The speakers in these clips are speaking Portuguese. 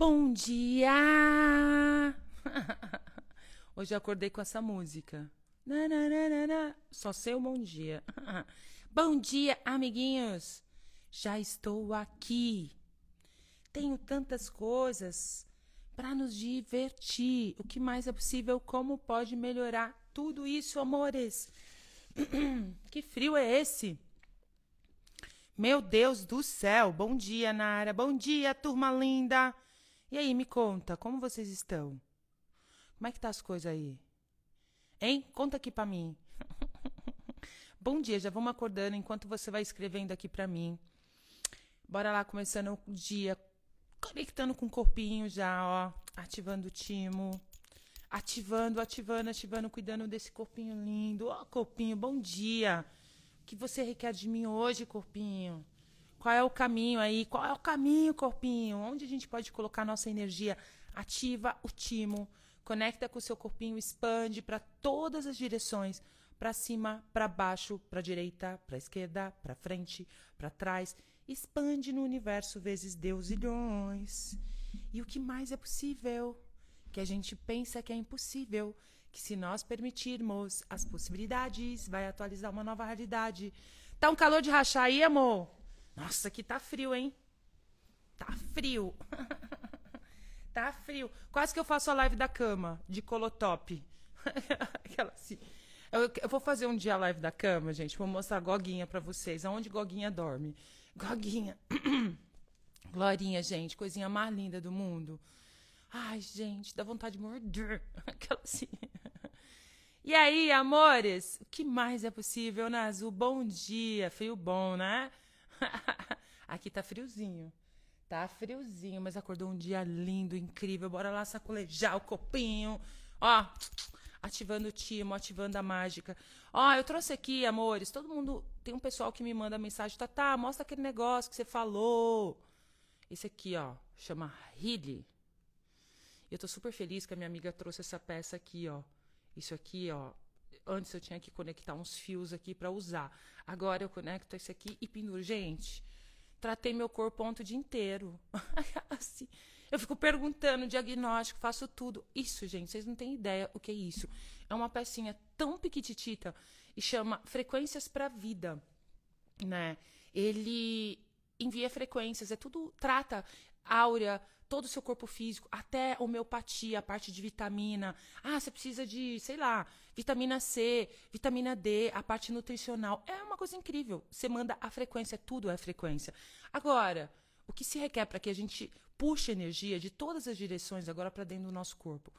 Bom dia! Hoje eu acordei com essa música. Só sei o bom dia. bom dia, amiguinhos! Já estou aqui. Tenho tantas coisas para nos divertir. O que mais é possível? Como pode melhorar tudo isso, amores? que frio é esse? Meu Deus do céu! Bom dia, Nara. Bom dia, turma linda. E aí, me conta, como vocês estão? Como é que tá as coisas aí? Hein? Conta aqui para mim. Bom dia, já vamos acordando enquanto você vai escrevendo aqui para mim. Bora lá, começando o dia, conectando com o corpinho já, ó, ativando o timo. Ativando, ativando, ativando, cuidando desse corpinho lindo. Ó, corpinho, bom dia. O que você requer de mim hoje, corpinho? Qual é o caminho aí? Qual é o caminho, corpinho? Onde a gente pode colocar nossa energia? Ativa o timo, conecta com o seu corpinho, expande para todas as direções, para cima, para baixo, para direita, para esquerda, para frente, para trás. Expande no universo vezes deusilhões. E o que mais é possível? Que a gente pensa que é impossível, que se nós permitirmos as possibilidades, vai atualizar uma nova realidade. Tá um calor de rachar aí, amor? Nossa, aqui tá frio, hein? Tá frio. tá frio. Quase que eu faço a live da cama, de colotop. Aquela assim. Eu, eu, vou fazer um dia a live da cama, gente. Vou mostrar a Goguinha pra vocês. Aonde Goguinha dorme. Goguinha. Glorinha, gente. Coisinha mais linda do mundo. Ai, gente, dá vontade de morder. Aquela assim. E aí, amores? O que mais é possível, Nazu? Bom dia. Frio bom, né? Aqui tá friozinho. Tá friozinho, mas acordou um dia lindo, incrível. Bora lá sacolejar o copinho. Ó, ativando o timo, ativando a mágica. Ó, eu trouxe aqui, amores. Todo mundo. Tem um pessoal que me manda mensagem. Tá, tá, mostra aquele negócio que você falou. Esse aqui, ó, chama Healy. Eu tô super feliz que a minha amiga trouxe essa peça aqui, ó. Isso aqui, ó, Antes eu tinha que conectar uns fios aqui para usar. Agora eu conecto esse aqui e penduro. Gente, tratei meu corpo ontem o dia inteiro. assim, eu fico perguntando, diagnóstico, faço tudo. Isso, gente, vocês não têm ideia o que é isso. É uma pecinha tão piquititita e chama Frequências para Vida, né? Ele envia frequências, é tudo trata áurea, todo o seu corpo físico, até homeopatia, a parte de vitamina. Ah, você precisa de, sei lá, vitamina C, vitamina D, a parte nutricional. É uma coisa incrível. Você manda a frequência, tudo é frequência. Agora, o que se requer para que a gente puxe energia de todas as direções agora para dentro do nosso corpo?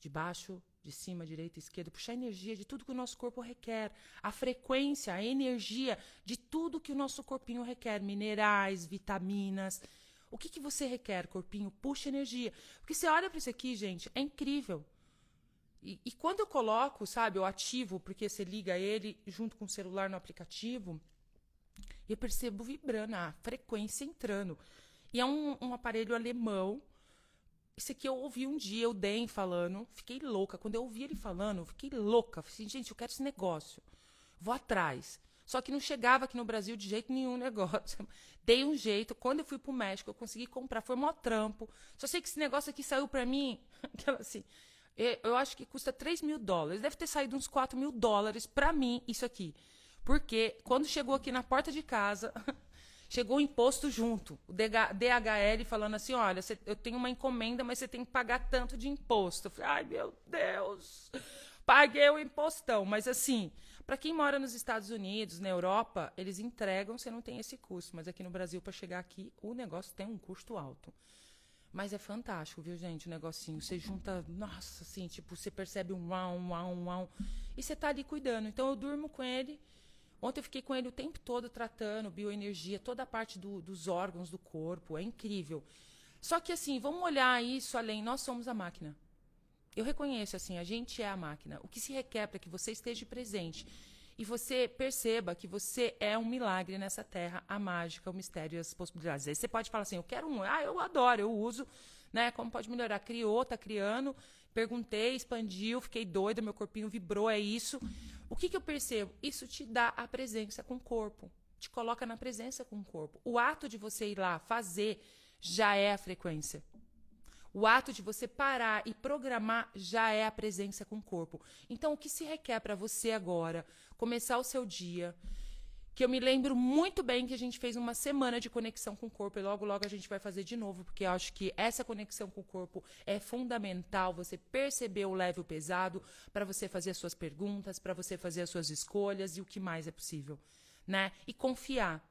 De baixo, de cima, direita, esquerda, puxar energia de tudo que o nosso corpo requer, a frequência, a energia de tudo que o nosso corpinho requer, minerais, vitaminas, o que, que você requer, corpinho? Puxa energia. Porque você olha para isso aqui, gente, é incrível. E, e, quando eu coloco, sabe, eu ativo, porque você liga ele junto com o celular no aplicativo, eu percebo vibrando, a frequência entrando. E é um, um aparelho alemão. Esse aqui eu ouvi um dia o Den falando, fiquei louca. Quando eu ouvi ele falando, fiquei louca. Falei assim, gente, eu quero esse negócio. Vou atrás. Só que não chegava aqui no Brasil de jeito nenhum negócio. Dei um jeito. Quando eu fui pro México, eu consegui comprar. Foi mó trampo. Só sei que esse negócio aqui saiu para mim. Aquela assim. Eu acho que custa 3 mil dólares. Deve ter saído uns 4 mil dólares para mim, isso aqui. Porque quando chegou aqui na porta de casa, chegou o imposto junto. O DHL falando assim: olha, eu tenho uma encomenda, mas você tem que pagar tanto de imposto. Eu falei, ai meu Deus, paguei o impostão. Mas assim, para quem mora nos Estados Unidos, na Europa, eles entregam, você não tem esse custo. Mas aqui no Brasil, para chegar aqui, o negócio tem um custo alto. Mas é fantástico, viu, gente, o negocinho. Você junta, nossa, assim, tipo, você percebe um uau, um uau, um uau. E você tá ali cuidando. Então eu durmo com ele. Ontem eu fiquei com ele o tempo todo tratando bioenergia, toda a parte do, dos órgãos do corpo. É incrível. Só que assim, vamos olhar isso além. Nós somos a máquina. Eu reconheço, assim, a gente é a máquina. O que se requer para que você esteja presente e você perceba que você é um milagre nessa terra, a mágica, o mistério e as possibilidades. Aí você pode falar assim, eu quero um, ah, eu adoro, eu uso, né? Como pode melhorar? Criou, tá criando, perguntei, expandiu, fiquei doida, meu corpinho vibrou, é isso. O que, que eu percebo? Isso te dá a presença com o corpo, te coloca na presença com o corpo. O ato de você ir lá fazer já é a frequência. O ato de você parar e programar já é a presença com o corpo. Então, o que se requer para você agora? Começar o seu dia. Que eu me lembro muito bem que a gente fez uma semana de conexão com o corpo e logo, logo a gente vai fazer de novo, porque eu acho que essa conexão com o corpo é fundamental. Você perceber o leve e o pesado para você fazer as suas perguntas, para você fazer as suas escolhas e o que mais é possível, né? E confiar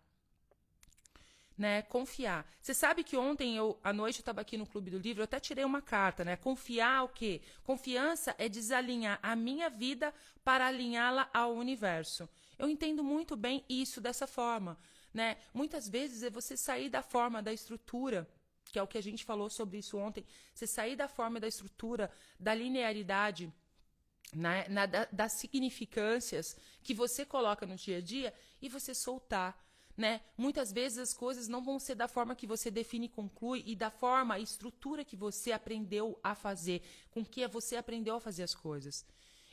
né? Confiar. Você sabe que ontem eu à noite eu estava aqui no Clube do Livro, eu até tirei uma carta, né? Confiar o quê? Confiança é desalinhar a minha vida para alinhá-la ao universo. Eu entendo muito bem isso dessa forma, né? Muitas vezes é você sair da forma da estrutura, que é o que a gente falou sobre isso ontem, você sair da forma da estrutura, da linearidade, né? Na, da, das significâncias que você coloca no dia a dia e você soltar né? Muitas vezes as coisas não vão ser da forma que você define e conclui e da forma, estrutura que você aprendeu a fazer, com que você aprendeu a fazer as coisas.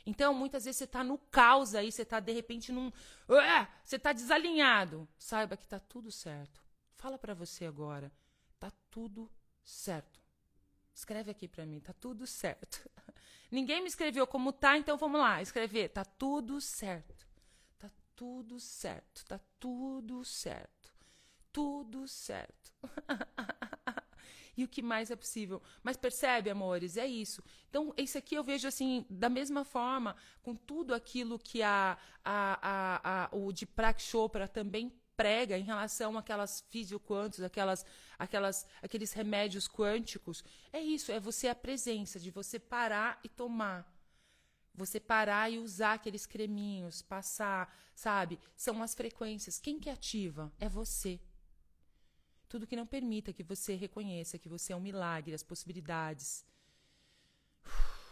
Então, muitas vezes você está no caos aí, você está de repente num. Uh, você está desalinhado. Saiba que está tudo certo. Fala para você agora. Está tudo certo. Escreve aqui para mim. Está tudo certo. Ninguém me escreveu como tá, então vamos lá. Escrever. Está tudo certo tudo certo, tá tudo certo. Tudo certo. e o que mais é possível. Mas percebe, amores, é isso. Então, isso aqui eu vejo assim, da mesma forma, com tudo aquilo que a, a, a, a o de Prak Chopra também prega em relação àquelas fisioquantos, aquelas, aquelas, aqueles remédios quânticos. É isso, é você a presença de você parar e tomar você parar e usar aqueles creminhos, passar, sabe? São as frequências. Quem que ativa? É você. Tudo que não permita que você reconheça que você é um milagre, as possibilidades.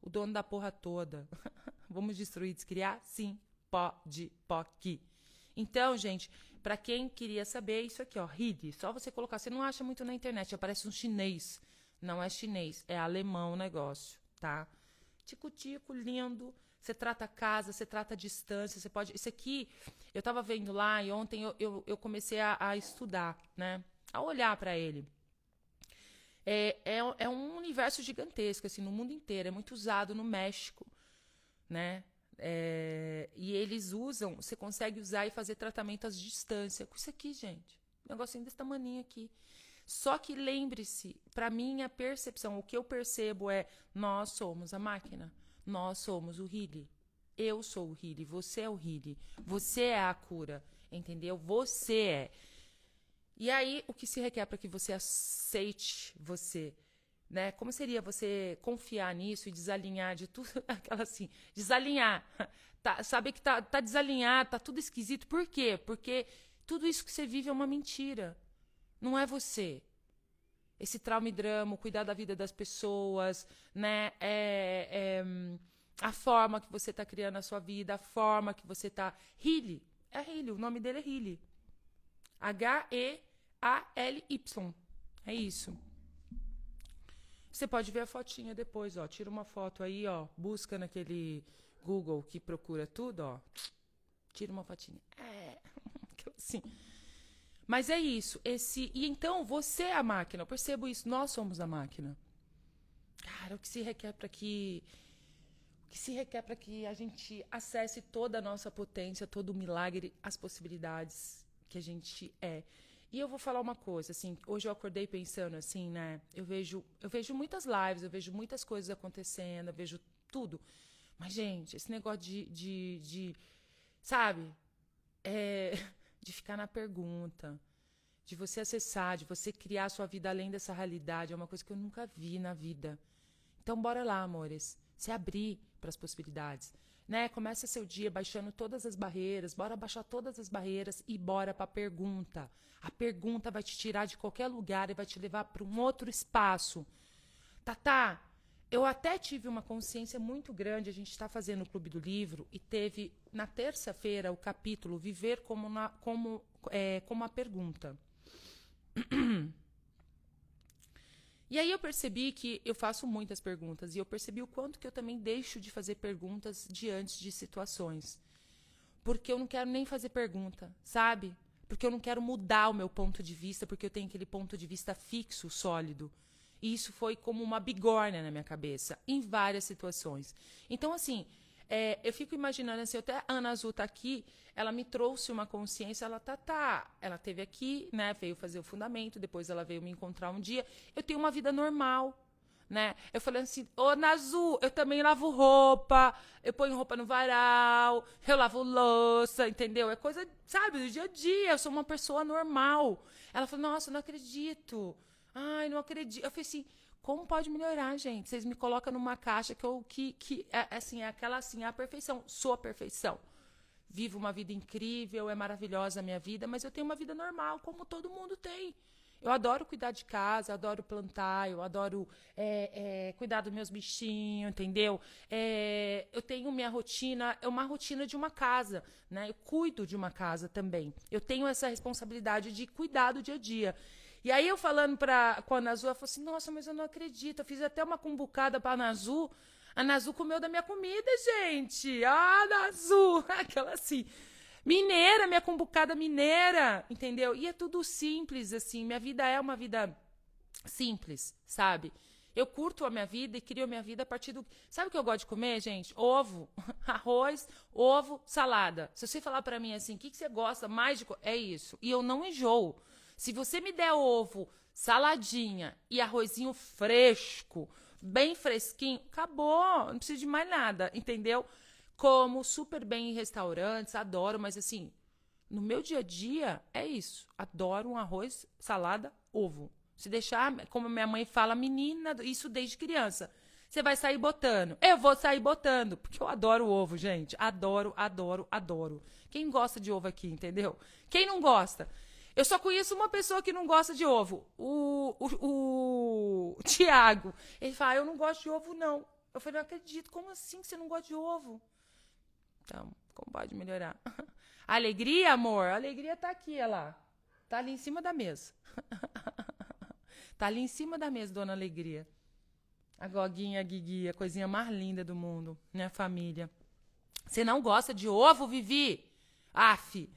O dono da porra toda. Vamos destruir, descriar? Sim. Pode, pode. Então, gente, para quem queria saber, isso aqui, ó, RID. Só você colocar. Você não acha muito na internet, aparece um chinês. Não é chinês, é alemão o negócio, tá? Tico-tico, lindo. Você trata a casa, você trata a distância, você pode. Isso aqui, eu estava vendo lá e ontem eu, eu, eu comecei a, a, estudar, né? A olhar para ele. É, é, é, um universo gigantesco, assim, no mundo inteiro. É muito usado no México, né? É, e eles usam, você consegue usar e fazer tratamento à distância. Com isso aqui, gente. Um negocinho desse tamanho aqui. Só que lembre-se, para mim a percepção, o que eu percebo é nós somos a máquina, nós somos o Healy. Eu sou o Healy, você é o Healy, você é a cura, entendeu? Você é. E aí o que se requer para que você aceite você, né? Como seria você confiar nisso e desalinhar de tudo, aquela assim, desalinhar. Tá, saber que tá, tá desalinhado, tá tudo esquisito. Por quê? Porque tudo isso que você vive é uma mentira. Não é você. Esse trauma e drama, cuidar da vida das pessoas, né? É, é, a forma que você está criando a sua vida, a forma que você está. Healy. É Healy, o nome dele é Healy. H-E-A-L-Y. É isso. Você pode ver a fotinha depois, ó. Tira uma foto aí, ó. Busca naquele Google que procura tudo, ó. Tira uma fotinha. É, assim. Mas é isso. Esse e então você é a máquina. Eu percebo isso. Nós somos a máquina. Cara, o que se requer para que o que se requer para que a gente acesse toda a nossa potência, todo o milagre, as possibilidades que a gente é. E eu vou falar uma coisa, assim, hoje eu acordei pensando assim, né? Eu vejo, eu vejo muitas lives, eu vejo muitas coisas acontecendo, eu vejo tudo. Mas, gente, esse negócio de, de, de sabe? É, de ficar na pergunta, de você acessar, de você criar a sua vida além dessa realidade, é uma coisa que eu nunca vi na vida. Então, bora lá, amores, se abrir para as possibilidades. Né? Começa seu dia baixando todas as barreiras, bora baixar todas as barreiras e bora para a pergunta. A pergunta vai te tirar de qualquer lugar e vai te levar para um outro espaço. Tatá, eu até tive uma consciência muito grande. A gente está fazendo o Clube do Livro e teve na terça-feira o capítulo Viver como, na, como, é, como a pergunta. E aí eu percebi que eu faço muitas perguntas e eu percebi o quanto que eu também deixo de fazer perguntas diante de situações. Porque eu não quero nem fazer pergunta, sabe? Porque eu não quero mudar o meu ponto de vista, porque eu tenho aquele ponto de vista fixo, sólido. E isso foi como uma bigorna na minha cabeça, em várias situações. Então, assim, é, eu fico imaginando assim, até a Ana Azul tá aqui, ela me trouxe uma consciência, ela tá, tá, ela teve aqui, né, veio fazer o fundamento, depois ela veio me encontrar um dia. Eu tenho uma vida normal, né? Eu falei assim, ô Nazu, eu também lavo roupa, eu ponho roupa no varal, eu lavo louça, entendeu? É coisa, sabe, do dia a dia, eu sou uma pessoa normal. Ela falou, nossa, não acredito. Ai, não acredito. Eu falei assim, como pode melhorar, gente? Vocês me colocam numa caixa que eu que, que é assim, é aquela assim, é a perfeição. Sou a perfeição. Vivo uma vida incrível, é maravilhosa a minha vida, mas eu tenho uma vida normal, como todo mundo tem. Eu adoro cuidar de casa, adoro plantar, eu adoro é, é, cuidar dos meus bichinhos, entendeu? É, eu tenho minha rotina, é uma rotina de uma casa, né? Eu cuido de uma casa também. Eu tenho essa responsabilidade de cuidar do dia a dia. E aí eu falando pra, com a Nazu, ela falou assim, nossa, mas eu não acredito, eu fiz até uma cumbucada pra Nazu, a Nazu comeu da minha comida, gente. Ah, Nazu! Aquela assim. Mineira, minha cumbucada mineira, entendeu? E é tudo simples, assim. Minha vida é uma vida simples, sabe? Eu curto a minha vida e crio a minha vida a partir do. Sabe o que eu gosto de comer, gente? Ovo, arroz, ovo, salada. Se você falar para mim assim, o que, que você gosta mais de. É isso. E eu não enjoo. Se você me der ovo, saladinha e arrozinho fresco, bem fresquinho, acabou. Não precisa de mais nada, entendeu? Como super bem em restaurantes, adoro, mas assim, no meu dia a dia é isso. Adoro um arroz, salada, ovo. Se deixar, como minha mãe fala, menina, isso desde criança. Você vai sair botando. Eu vou sair botando, porque eu adoro ovo, gente. Adoro, adoro, adoro. Quem gosta de ovo aqui, entendeu? Quem não gosta? Eu só conheço uma pessoa que não gosta de ovo. O, o, o, Tiago. Ele fala, ah, eu não gosto de ovo, não. Eu falei, não acredito. Como assim que você não gosta de ovo? Então, como pode melhorar? Alegria, amor? Alegria tá aqui, olha lá. Tá ali em cima da mesa. tá ali em cima da mesa, dona Alegria. A Goguinha, a Guigui, a coisinha mais linda do mundo, minha família. Você não gosta de ovo, Vivi? Aff.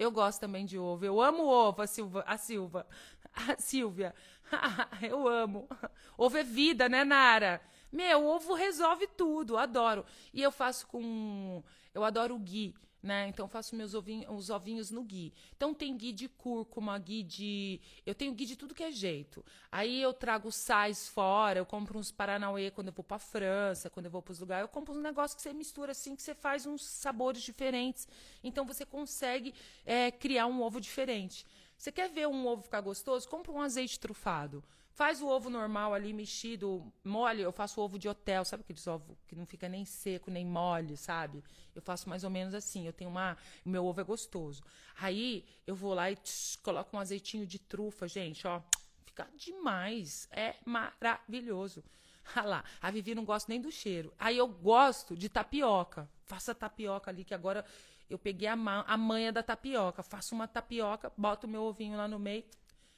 Eu gosto também de ovo. Eu amo ovo, a Silva. A Silva. A Silvia. Eu amo. Ovo é vida, né, Nara? Meu, ovo resolve tudo, adoro. E eu faço com. Eu adoro o ghee, né? Então faço meus ovinhos, os ovinhos no ghee. Então tem ghee de cúrcuma, ghee de. Eu tenho ghee de tudo que é jeito. Aí eu trago sais fora, eu compro uns Paranauê quando eu vou pra França, quando eu vou pros lugares. Eu compro uns negócios que você mistura assim, que você faz uns sabores diferentes. Então você consegue é, criar um ovo diferente. Você quer ver um ovo ficar gostoso? Compra um azeite trufado. Faz o ovo normal ali, mexido, mole. Eu faço ovo de hotel, sabe aqueles ovos que não fica nem seco, nem mole, sabe? Eu faço mais ou menos assim. Eu tenho uma. Meu ovo é gostoso. Aí eu vou lá e coloco um azeitinho de trufa, gente, ó. Fica demais. É maravilhoso. Ah lá, a Vivi não gosta nem do cheiro. Aí eu gosto de tapioca. Faça tapioca ali, que agora eu peguei a, ma a manha da tapioca. Faço uma tapioca, boto meu ovinho lá no meio.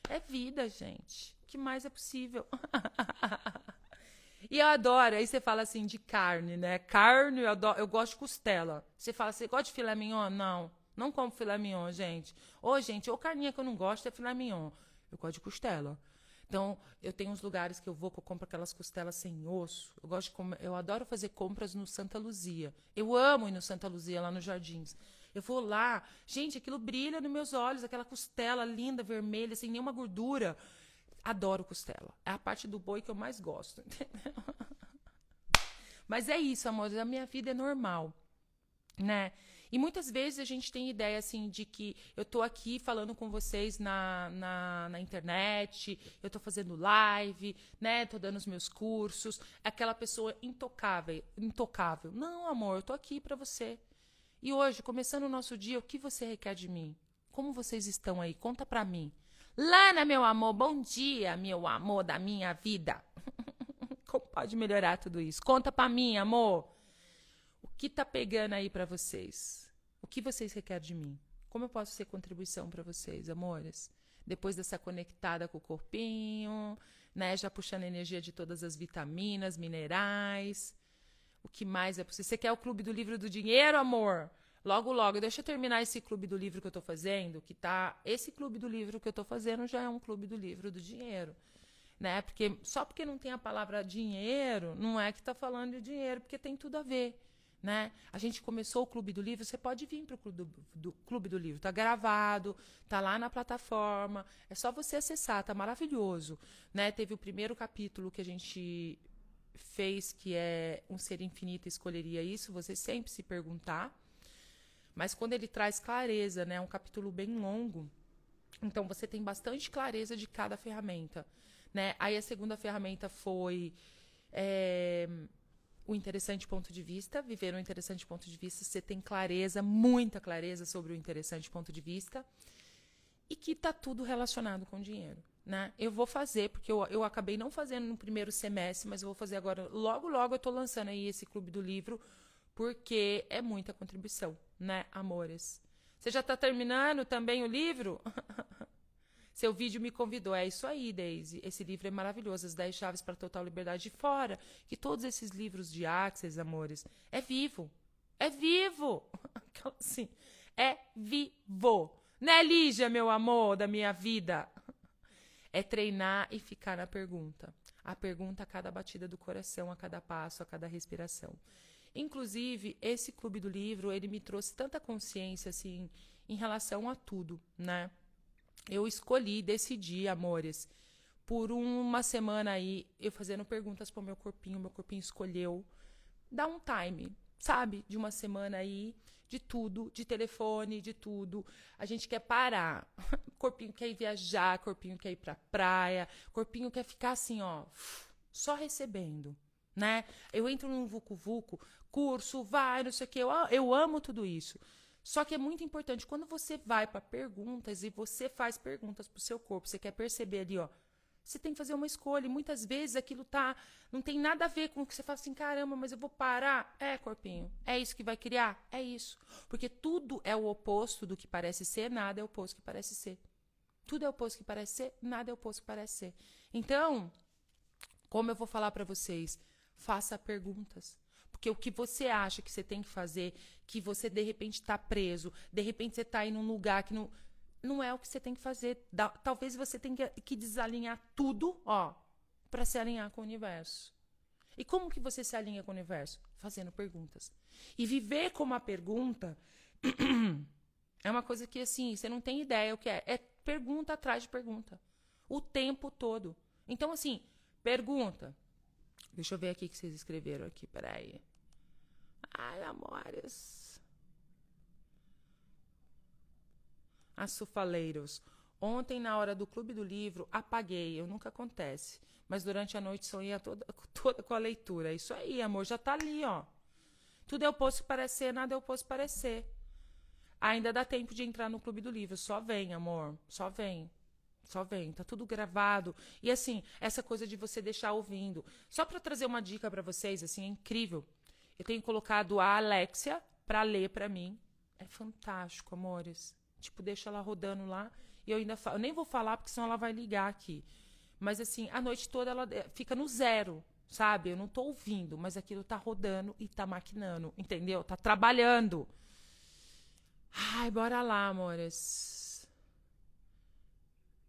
É vida, gente que mais é possível? e eu adoro, aí você fala assim de carne, né? Carne, eu, adoro, eu gosto de costela. Você fala, você gosta de filé mignon? Não, não como filé mignon, gente. Ô, gente, ou carninha que eu não gosto é filé mignon. Eu gosto de costela. Então, eu tenho uns lugares que eu vou que eu compro aquelas costelas sem osso. Eu gosto de comer, eu adoro fazer compras no Santa Luzia. Eu amo ir no Santa Luzia lá nos Jardins. Eu vou lá, gente, aquilo brilha nos meus olhos, aquela costela linda, vermelha, sem nenhuma gordura. Adoro costela. É a parte do boi que eu mais gosto, entendeu? Mas é isso, amores. A minha vida é normal, né? E muitas vezes a gente tem ideia, assim, de que eu tô aqui falando com vocês na, na, na internet, eu tô fazendo live, né? Tô dando os meus cursos. Aquela pessoa intocável, intocável. Não, amor, eu tô aqui para você. E hoje, começando o nosso dia, o que você requer de mim? Como vocês estão aí? Conta pra mim. Lana, meu amor, bom dia, meu amor da minha vida. Como pode melhorar tudo isso? Conta pra mim, amor. O que tá pegando aí para vocês? O que vocês requerem de mim? Como eu posso ser contribuição para vocês, amores? Depois dessa conectada com o corpinho, né? Já puxando energia de todas as vitaminas, minerais. O que mais é possível? Você quer o clube do livro do dinheiro, amor? Logo, logo, deixa eu terminar esse clube do livro que eu estou fazendo, que tá. Esse clube do livro que eu estou fazendo já é um clube do livro do dinheiro. né? Porque só porque não tem a palavra dinheiro, não é que está falando de dinheiro, porque tem tudo a ver. Né? A gente começou o Clube do Livro, você pode vir para o Clube do, do, Clube do Livro. Está gravado, está lá na plataforma. É só você acessar, tá maravilhoso. Né? Teve o primeiro capítulo que a gente fez, que é Um Ser Infinito Escolheria Isso, você sempre se perguntar. Mas quando ele traz clareza, né? É um capítulo bem longo. Então você tem bastante clareza de cada ferramenta. Né? Aí a segunda ferramenta foi é, o interessante ponto de vista, viver um interessante ponto de vista. Você tem clareza, muita clareza sobre o interessante ponto de vista. E que está tudo relacionado com dinheiro. Né? Eu vou fazer, porque eu, eu acabei não fazendo no primeiro semestre, mas eu vou fazer agora. Logo, logo eu estou lançando aí esse clube do livro, porque é muita contribuição, né, amores? Você já está terminando também o livro? Seu vídeo me convidou. É isso aí, Daisy. Esse livro é maravilhoso. As 10 chaves para total liberdade. de fora que todos esses livros de Axis, amores, é vivo. É vivo. Assim, é vivo. Né, Lígia, meu amor da minha vida? É treinar e ficar na pergunta. A pergunta a cada batida do coração, a cada passo, a cada respiração. Inclusive, esse clube do livro, ele me trouxe tanta consciência, assim, em relação a tudo, né? eu escolhi, decidi, amores, por uma semana aí, eu fazendo perguntas pro meu corpinho, meu corpinho escolheu dar um time, sabe? De uma semana aí, de tudo, de telefone, de tudo. A gente quer parar. corpinho quer ir viajar, corpinho quer ir pra praia, corpinho quer ficar assim, ó, só recebendo, né? Eu entro num vucu vucu, curso, vai, não sei o que, eu, eu amo tudo isso. Só que é muito importante quando você vai para perguntas e você faz perguntas para o seu corpo, você quer perceber ali, ó, você tem que fazer uma escolha. E muitas vezes aquilo tá não tem nada a ver com o que você fala assim, caramba, mas eu vou parar. É, corpinho. É isso que vai criar? É isso. Porque tudo é o oposto do que parece ser, nada é o oposto que parece ser. Tudo é o oposto que parece ser, nada é o oposto que parece ser. Então, como eu vou falar para vocês, faça perguntas. Porque o que você acha que você tem que fazer, que você de repente está preso, de repente você está aí num lugar que não. Não é o que você tem que fazer. Da, talvez você tenha que, que desalinhar tudo, ó, para se alinhar com o universo. E como que você se alinha com o universo? Fazendo perguntas. E viver com uma pergunta é uma coisa que, assim, você não tem ideia o que é. É pergunta atrás de pergunta. O tempo todo. Então, assim, pergunta. Deixa eu ver aqui o que vocês escreveram aqui, peraí. Ai, amores. Açufaleiros. Ontem, na hora do clube do livro, apaguei. Eu nunca acontece. Mas durante a noite sonhei toda, toda com a leitura. Isso aí, amor, já tá ali, ó. Tudo é oposto que parecer, nada é oposto que parecer. Ainda dá tempo de entrar no clube do livro. Só vem, amor. Só vem. Só vem, tá tudo gravado. E assim, essa coisa de você deixar ouvindo. Só para trazer uma dica para vocês, assim, é incrível. Eu tenho colocado a Alexia para ler para mim. É fantástico, amores. Tipo, deixa ela rodando lá. E eu ainda falo, eu nem vou falar porque senão ela vai ligar aqui. Mas assim, a noite toda ela fica no zero, sabe? Eu não tô ouvindo, mas aquilo tá rodando e tá maquinando, entendeu? Tá trabalhando. Ai, bora lá, amores.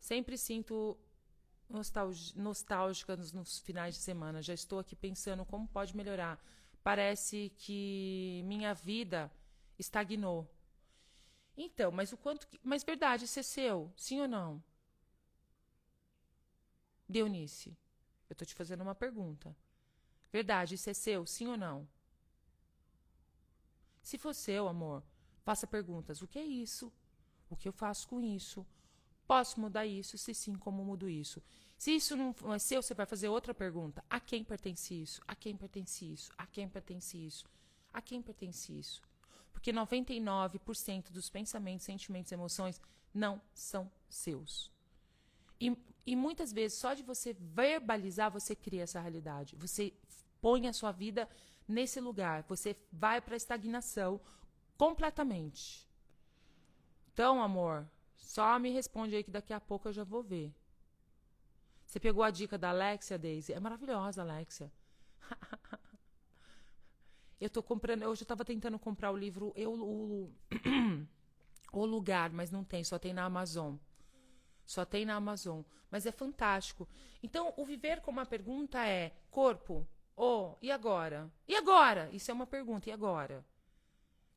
Sempre sinto nostálgica nos, nos finais de semana. Já estou aqui pensando como pode melhorar parece que minha vida estagnou. Então, mas o quanto. Que, mas verdade, isso é seu, sim ou não? Deunice, eu estou te fazendo uma pergunta. Verdade, isso é seu, sim ou não? Se for seu, amor, faça perguntas. O que é isso? O que eu faço com isso? Posso mudar isso? Se sim, como mudo isso? Se isso não é seu, você vai fazer outra pergunta. A quem pertence isso? A quem pertence isso? A quem pertence isso? A quem pertence isso? Porque 99% dos pensamentos, sentimentos emoções não são seus. E, e muitas vezes, só de você verbalizar, você cria essa realidade. Você põe a sua vida nesse lugar. Você vai para a estagnação completamente. Então, amor, só me responde aí que daqui a pouco eu já vou ver. Você pegou a dica da Alexia, Daisy? É maravilhosa, Alexia. eu tô comprando, eu já estava tentando comprar o livro eu, o, o Lugar, mas não tem, só tem na Amazon. Só tem na Amazon. Mas é fantástico. Então, o viver com uma pergunta é: corpo, oh, e agora? E agora? Isso é uma pergunta, e agora?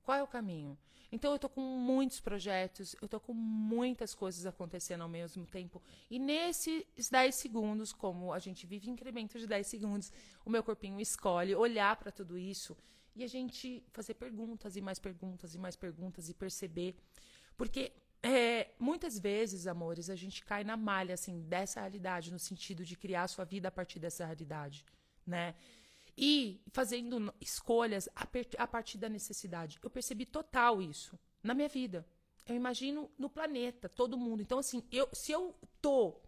Qual é o caminho? Então eu tô com muitos projetos, eu tô com muitas coisas acontecendo ao mesmo tempo. E nesses 10 segundos, como a gente vive incremento de 10 segundos, o meu corpinho escolhe olhar para tudo isso e a gente fazer perguntas e mais perguntas e mais perguntas e perceber. Porque é, muitas vezes, amores, a gente cai na malha assim dessa realidade, no sentido de criar a sua vida a partir dessa realidade, né? E fazendo escolhas a partir da necessidade. Eu percebi total isso na minha vida. Eu imagino no planeta, todo mundo. Então, assim, eu, se eu tô.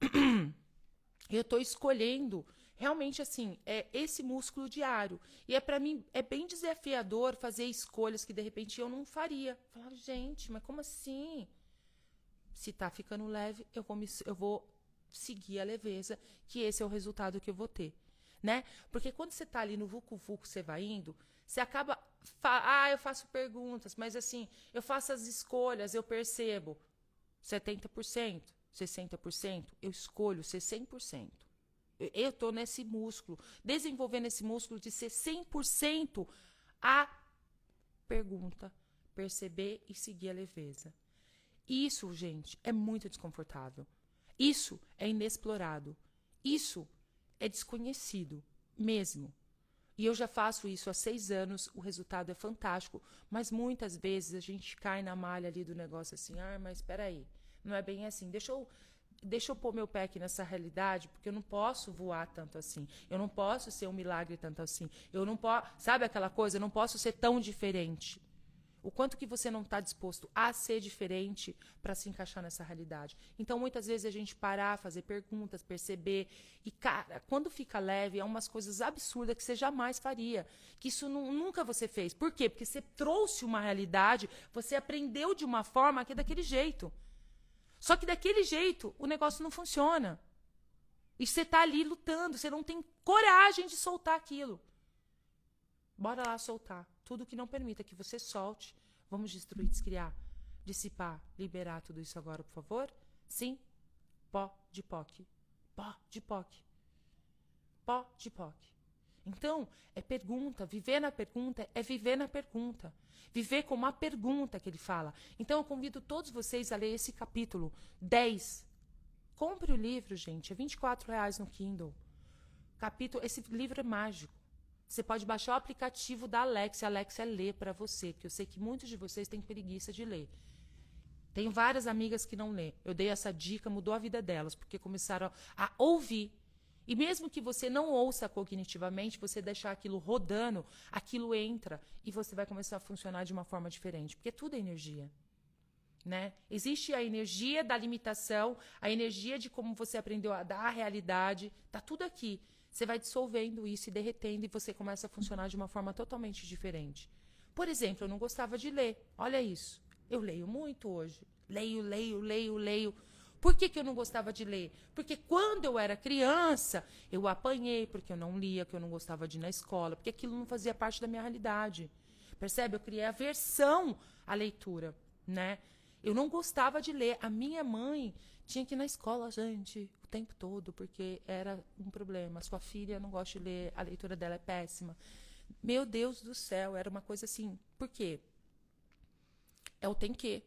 eu tô escolhendo realmente assim, é esse músculo diário. E é para mim é bem desafiador fazer escolhas que de repente eu não faria. Falar, gente, mas como assim? Se tá ficando leve, eu vou me, eu vou seguir a leveza, que esse é o resultado que eu vou ter né? Porque quando você está ali no vucu vucu, você vai indo, você acaba ah, eu faço perguntas, mas assim, eu faço as escolhas, eu percebo 70%, 60%, eu escolho ser 100%. Eu estou nesse músculo, desenvolvendo esse músculo de ser 100% a pergunta, perceber e seguir a leveza. Isso, gente, é muito desconfortável. Isso é inexplorado. Isso é desconhecido, mesmo. E eu já faço isso há seis anos, o resultado é fantástico, mas muitas vezes a gente cai na malha ali do negócio assim, ah, mas espera aí, não é bem assim, deixa eu, deixa eu pôr meu pé aqui nessa realidade, porque eu não posso voar tanto assim, eu não posso ser um milagre tanto assim, eu não posso, sabe aquela coisa, eu não posso ser tão diferente. O quanto que você não está disposto a ser diferente para se encaixar nessa realidade. Então, muitas vezes a gente parar, fazer perguntas, perceber. E, cara, quando fica leve, é umas coisas absurdas que você jamais faria. Que isso nunca você fez. Por quê? Porque você trouxe uma realidade, você aprendeu de uma forma que é daquele jeito. Só que daquele jeito o negócio não funciona. E você está ali lutando, você não tem coragem de soltar aquilo. Bora lá soltar. Tudo que não permita que você solte. Vamos destruir, descriar, dissipar, liberar tudo isso agora, por favor? Sim? Pó de POC. Pó de POC. Pó de POC. Então, é pergunta. Viver na pergunta é viver na pergunta. Viver com uma pergunta que ele fala. Então, eu convido todos vocês a ler esse capítulo 10. Compre o livro, gente. É R$ reais no Kindle. Capítulo, esse livro é mágico. Você pode baixar o aplicativo da Alexa, a Alexa lê para você, porque eu sei que muitos de vocês têm preguiça de ler. Tenho várias amigas que não lê. Eu dei essa dica, mudou a vida delas, porque começaram a ouvir. E mesmo que você não ouça cognitivamente, você deixar aquilo rodando, aquilo entra e você vai começar a funcionar de uma forma diferente, porque tudo é energia. Né? Existe a energia da limitação, a energia de como você aprendeu a dar a realidade, tá tudo aqui você vai dissolvendo isso e derretendo e você começa a funcionar de uma forma totalmente diferente. Por exemplo, eu não gostava de ler. Olha isso. Eu leio muito hoje. Leio, leio, leio, leio. Por que, que eu não gostava de ler? Porque quando eu era criança, eu apanhei porque eu não lia, que eu não gostava de ir na escola, porque aquilo não fazia parte da minha realidade. Percebe? Eu criei aversão à leitura, né? Eu não gostava de ler. A minha mãe tinha que ir na escola, gente tempo todo, porque era um problema. Sua filha não gosta de ler, a leitura dela é péssima. Meu Deus do céu, era uma coisa assim. Por quê? É o tem que.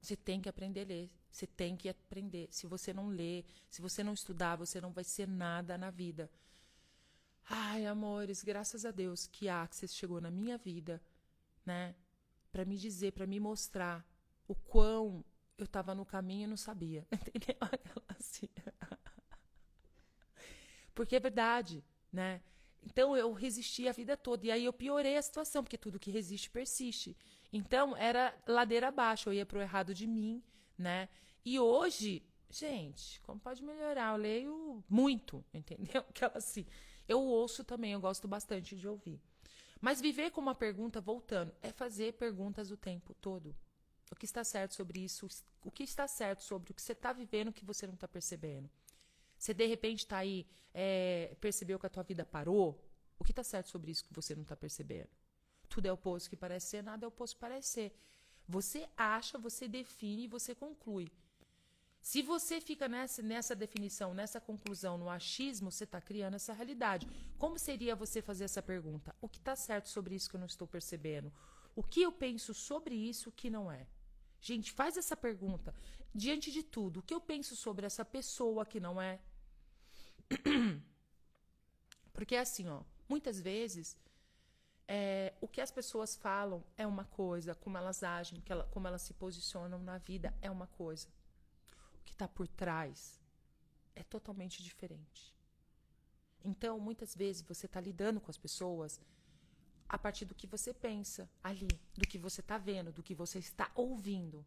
Você tem que aprender a ler. Você tem que aprender. Se você não ler, se você não estudar, você não vai ser nada na vida. Ai, amores, graças a Deus que a Access chegou na minha vida, né? Para me dizer, para me mostrar o quão eu estava no caminho e não sabia. Entendeu? Assim. Porque é verdade, né? Então eu resisti a vida toda. E aí eu piorei a situação, porque tudo que resiste persiste. Então era ladeira abaixo, eu ia pro errado de mim, né? E hoje, gente, como pode melhorar? Eu leio muito, entendeu? Aquela assim. Eu ouço também, eu gosto bastante de ouvir. Mas viver com uma pergunta, voltando, é fazer perguntas o tempo todo. O que está certo sobre isso? O que está certo sobre o que você está vivendo que você não está percebendo? Você de repente está aí, é, percebeu que a tua vida parou? O que está certo sobre isso que você não está percebendo? Tudo é oposto que parece ser, nada é oposto que parece ser. Você acha, você define e você conclui. Se você fica nessa, nessa definição, nessa conclusão, no achismo, você está criando essa realidade. Como seria você fazer essa pergunta? O que está certo sobre isso que eu não estou percebendo? O que eu penso sobre isso que não é? Gente, faz essa pergunta. Diante de tudo, o que eu penso sobre essa pessoa que não é? Porque é assim, ó, muitas vezes é, o que as pessoas falam é uma coisa, como elas agem, como elas se posicionam na vida é uma coisa. O que está por trás é totalmente diferente. Então, muitas vezes você está lidando com as pessoas a partir do que você pensa ali, do que você está vendo, do que você está ouvindo.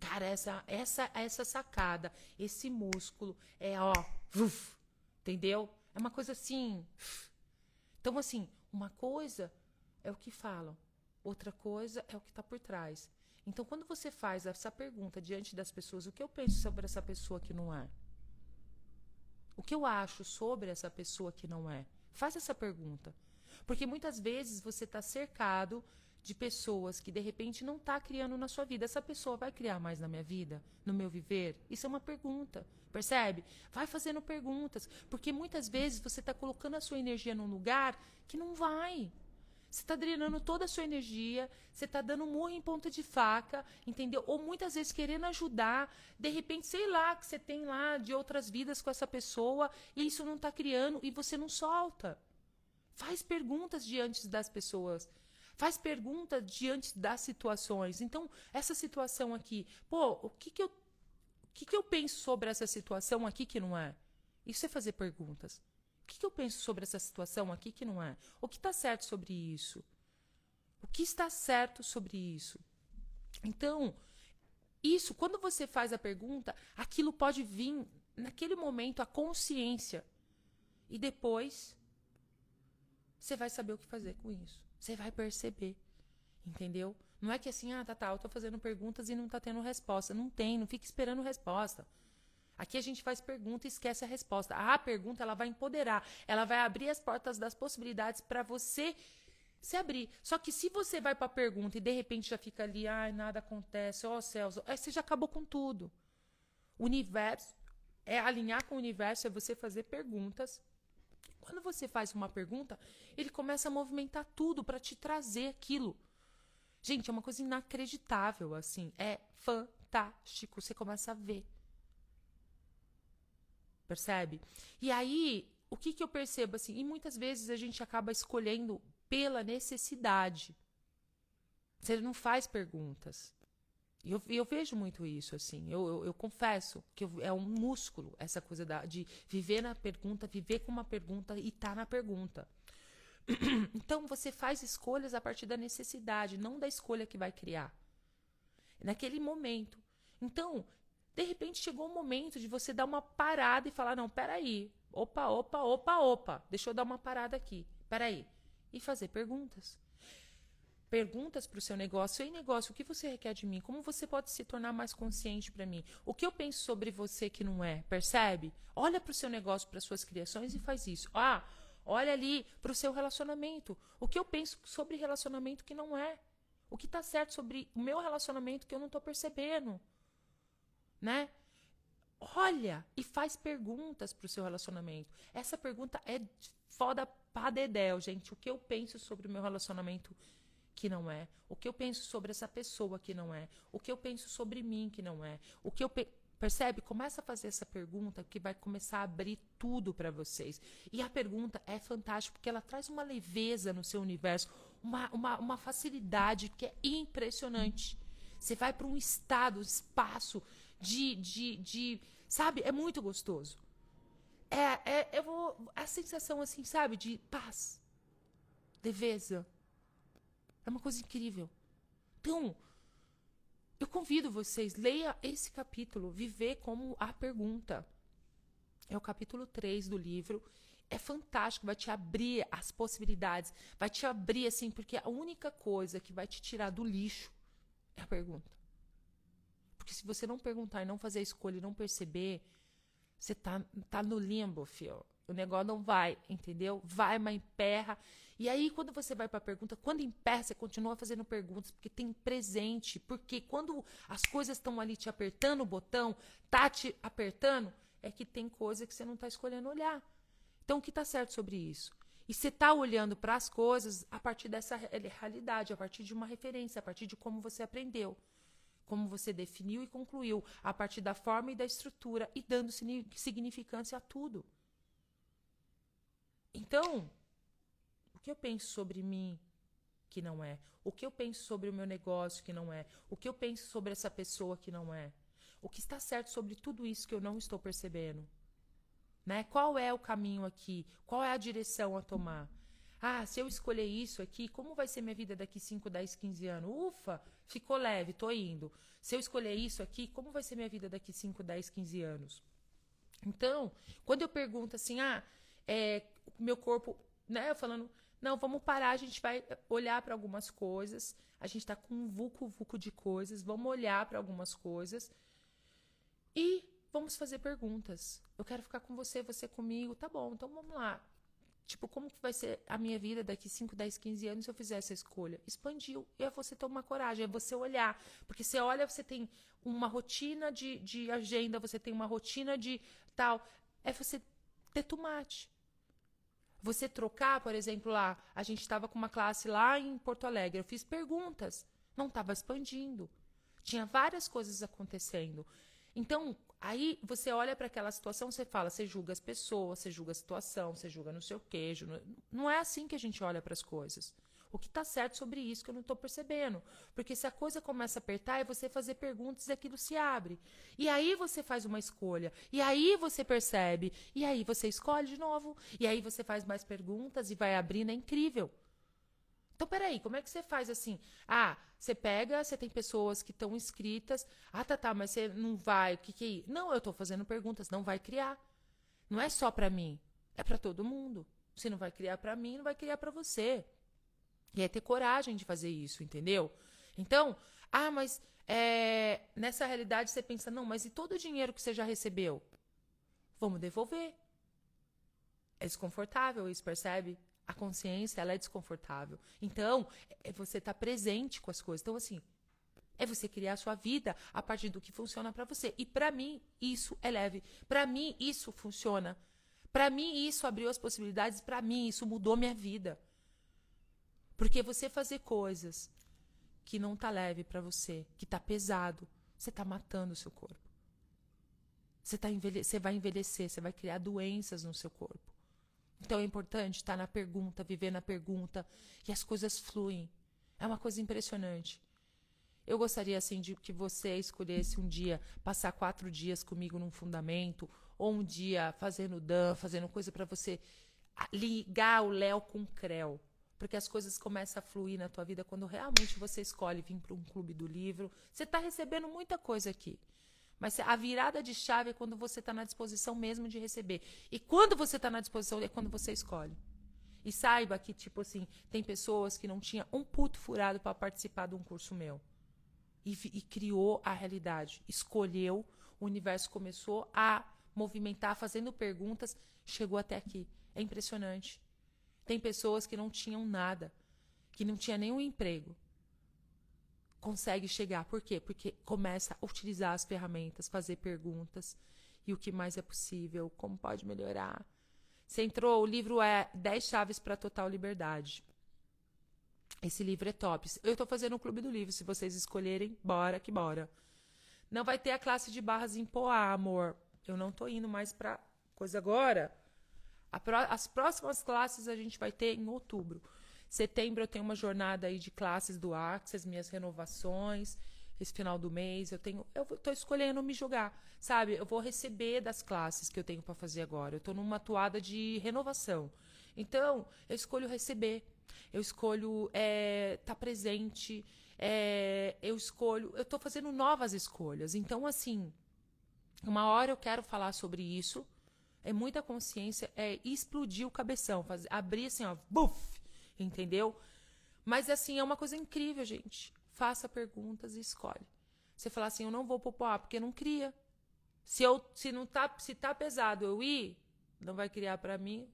Cara, essa essa essa sacada, esse músculo é ó, uf, entendeu? É uma coisa assim. Então assim, uma coisa é o que falam, outra coisa é o que está por trás. Então, quando você faz essa pergunta diante das pessoas, o que eu penso sobre essa pessoa que não é? O que eu acho sobre essa pessoa que não é? Faz essa pergunta. Porque muitas vezes você está cercado de pessoas que de repente não está criando na sua vida. Essa pessoa vai criar mais na minha vida, no meu viver? Isso é uma pergunta, percebe? Vai fazendo perguntas, porque muitas vezes você está colocando a sua energia num lugar que não vai. Você está drenando toda a sua energia, você está dando murro em ponta de faca, entendeu? Ou muitas vezes querendo ajudar, de repente, sei lá, que você tem lá de outras vidas com essa pessoa e isso não está criando e você não solta. Faz perguntas diante das pessoas. Faz perguntas diante das situações. Então, essa situação aqui, pô, o que, que eu. O que, que eu penso sobre essa situação aqui que não é? Isso é fazer perguntas. O que, que eu penso sobre essa situação aqui que não é? O que está certo sobre isso? O que está certo sobre isso? Então, isso, quando você faz a pergunta, aquilo pode vir naquele momento a consciência. E depois você vai saber o que fazer com isso. Você vai perceber. Entendeu? Não é que assim, ah, tá, tá, eu tô fazendo perguntas e não tá tendo resposta. Não tem, não fica esperando resposta. Aqui a gente faz pergunta e esquece a resposta. A pergunta ela vai empoderar, ela vai abrir as portas das possibilidades para você se abrir. Só que se você vai para a pergunta e de repente já fica ali, ai, nada acontece, ó oh, céus, aí você já acabou com tudo. O universo é alinhar com o universo, é você fazer perguntas quando você faz uma pergunta, ele começa a movimentar tudo para te trazer aquilo. Gente, é uma coisa inacreditável, assim. É fantástico. Você começa a ver. Percebe? E aí, o que, que eu percebo, assim? E muitas vezes a gente acaba escolhendo pela necessidade. Você não faz perguntas. E eu, eu, vejo muito isso, assim. Eu, eu, eu confesso que é um músculo essa coisa da, de viver na pergunta, viver com uma pergunta e estar tá na pergunta. Então você faz escolhas a partir da necessidade, não da escolha que vai criar. Naquele momento. Então, de repente chegou o momento de você dar uma parada e falar: não, peraí. Opa, opa, opa, opa. Deixa eu dar uma parada aqui. Peraí. E fazer perguntas perguntas para o seu negócio. Ei, negócio, o que você requer de mim? Como você pode se tornar mais consciente para mim? O que eu penso sobre você que não é? Percebe? Olha para o seu negócio, para suas criações e faz isso. Ah, olha ali para o seu relacionamento. O que eu penso sobre relacionamento que não é? O que está certo sobre o meu relacionamento que eu não estou percebendo? Né? Olha e faz perguntas para o seu relacionamento. Essa pergunta é foda pra dedéu, gente. O que eu penso sobre o meu relacionamento que não é, o que eu penso sobre essa pessoa que não é, o que eu penso sobre mim que não é, o que eu pe... percebe? Começa a fazer essa pergunta que vai começar a abrir tudo para vocês. E a pergunta é fantástica porque ela traz uma leveza no seu universo, uma, uma, uma facilidade que é impressionante. Você vai para um estado, espaço de, de, de, sabe? É muito gostoso. É, é, eu vou, a sensação assim, sabe, de paz, leveza, é uma coisa incrível. Então, eu convido vocês, leia esse capítulo, Viver como a Pergunta. É o capítulo 3 do livro. É fantástico, vai te abrir as possibilidades, vai te abrir assim, porque a única coisa que vai te tirar do lixo é a pergunta. Porque se você não perguntar e não fazer a escolha e não perceber, você tá, tá no limbo, fio. O negócio não vai, entendeu? Vai, mas emperra. E aí, quando você vai para a pergunta, quando emperra, você continua fazendo perguntas, porque tem presente. Porque quando as coisas estão ali te apertando o botão, tá te apertando, é que tem coisa que você não está escolhendo olhar. Então, o que está certo sobre isso? E você está olhando para as coisas a partir dessa realidade, a partir de uma referência, a partir de como você aprendeu, como você definiu e concluiu, a partir da forma e da estrutura e dando significância a tudo. Então, o que eu penso sobre mim que não é? O que eu penso sobre o meu negócio que não é? O que eu penso sobre essa pessoa que não é? O que está certo sobre tudo isso que eu não estou percebendo? Né? Qual é o caminho aqui? Qual é a direção a tomar? Ah, se eu escolher isso aqui, como vai ser minha vida daqui 5, 10, 15 anos? Ufa, ficou leve, tô indo. Se eu escolher isso aqui, como vai ser minha vida daqui 5, 10, 15 anos? Então, quando eu pergunto assim, ah, é, meu corpo, né, falando, não, vamos parar, a gente vai olhar para algumas coisas, a gente está com um vulco-vulco de coisas, vamos olhar para algumas coisas e vamos fazer perguntas. Eu quero ficar com você, você comigo. Tá bom, então vamos lá. Tipo, como que vai ser a minha vida daqui 5, 10, 15 anos se eu fizer essa escolha? Expandiu. E é você tomar coragem, é você olhar. Porque você olha, você tem uma rotina de, de agenda, você tem uma rotina de tal. É você ter tomate. Você trocar, por exemplo, lá, a gente estava com uma classe lá em Porto Alegre, eu fiz perguntas, não estava expandindo. Tinha várias coisas acontecendo. Então, aí você olha para aquela situação, você fala, você julga as pessoas, você julga a situação, você julga no seu queijo. Não é assim que a gente olha para as coisas. O que está certo sobre isso que eu não estou percebendo? Porque se a coisa começa a apertar, é você fazer perguntas e aquilo se abre. E aí você faz uma escolha. E aí você percebe. E aí você escolhe de novo. E aí você faz mais perguntas e vai abrindo. É incrível. Então, peraí, como é que você faz assim? Ah, você pega, você tem pessoas que estão inscritas. Ah, tá, tá, mas você não vai, o que que é? Não, eu estou fazendo perguntas, não vai criar. Não é só para mim, é para todo mundo. Se não vai criar para mim, não vai criar para você. E é ter coragem de fazer isso, entendeu? Então, ah, mas é, nessa realidade você pensa, não, mas e todo o dinheiro que você já recebeu? Vamos devolver. É desconfortável isso, percebe? A consciência, ela é desconfortável. Então, é você estar tá presente com as coisas. Então, assim, é você criar a sua vida a partir do que funciona para você. E para mim, isso é leve. Para mim, isso funciona. Para mim, isso abriu as possibilidades. Para mim, isso mudou minha vida. Porque você fazer coisas que não tá leve para você, que tá pesado, você tá matando o seu corpo. Você, tá envelhe você vai envelhecer, você vai criar doenças no seu corpo. Então é importante estar na pergunta, viver na pergunta, e as coisas fluem. É uma coisa impressionante. Eu gostaria assim de que você escolhesse um dia passar quatro dias comigo num fundamento, ou um dia fazendo dan, fazendo coisa para você ligar o Léo com o Creu. Porque as coisas começam a fluir na tua vida quando realmente você escolhe vir para um clube do livro. Você está recebendo muita coisa aqui. Mas a virada de chave é quando você está na disposição mesmo de receber. E quando você está na disposição é quando você escolhe. E saiba que, tipo assim, tem pessoas que não tinham um puto furado para participar de um curso meu. E, e, criou a realidade. Escolheu, o universo começou a movimentar, fazendo perguntas, chegou até aqui. É impressionante. Tem pessoas que não tinham nada, que não tinha nenhum emprego consegue chegar. Por quê? Porque começa a utilizar as ferramentas, fazer perguntas e o que mais é possível, como pode melhorar. Você entrou, o livro é 10 chaves para total liberdade. Esse livro é top. Eu estou fazendo um clube do livro, se vocês escolherem, bora que bora. Não vai ter a classe de barras em Poá, amor. Eu não estou indo mais para coisa agora. As próximas classes a gente vai ter em outubro. Setembro eu tenho uma jornada aí de classes do Access, minhas renovações. Esse final do mês eu tenho, eu estou escolhendo me jogar, sabe? Eu vou receber das classes que eu tenho para fazer agora. Eu estou numa toada de renovação. Então, eu escolho receber. Eu escolho estar é, tá presente. É, eu escolho. Eu estou fazendo novas escolhas. Então, assim, uma hora eu quero falar sobre isso. É muita consciência, é explodir o cabeção, fazer, abrir assim, ó, buf, entendeu? Mas assim, é uma coisa incrível, gente. Faça perguntas e escolhe. Você falar assim, eu não vou popular porque não cria. Se eu se não tá, se tá pesado eu ir, não vai criar para mim.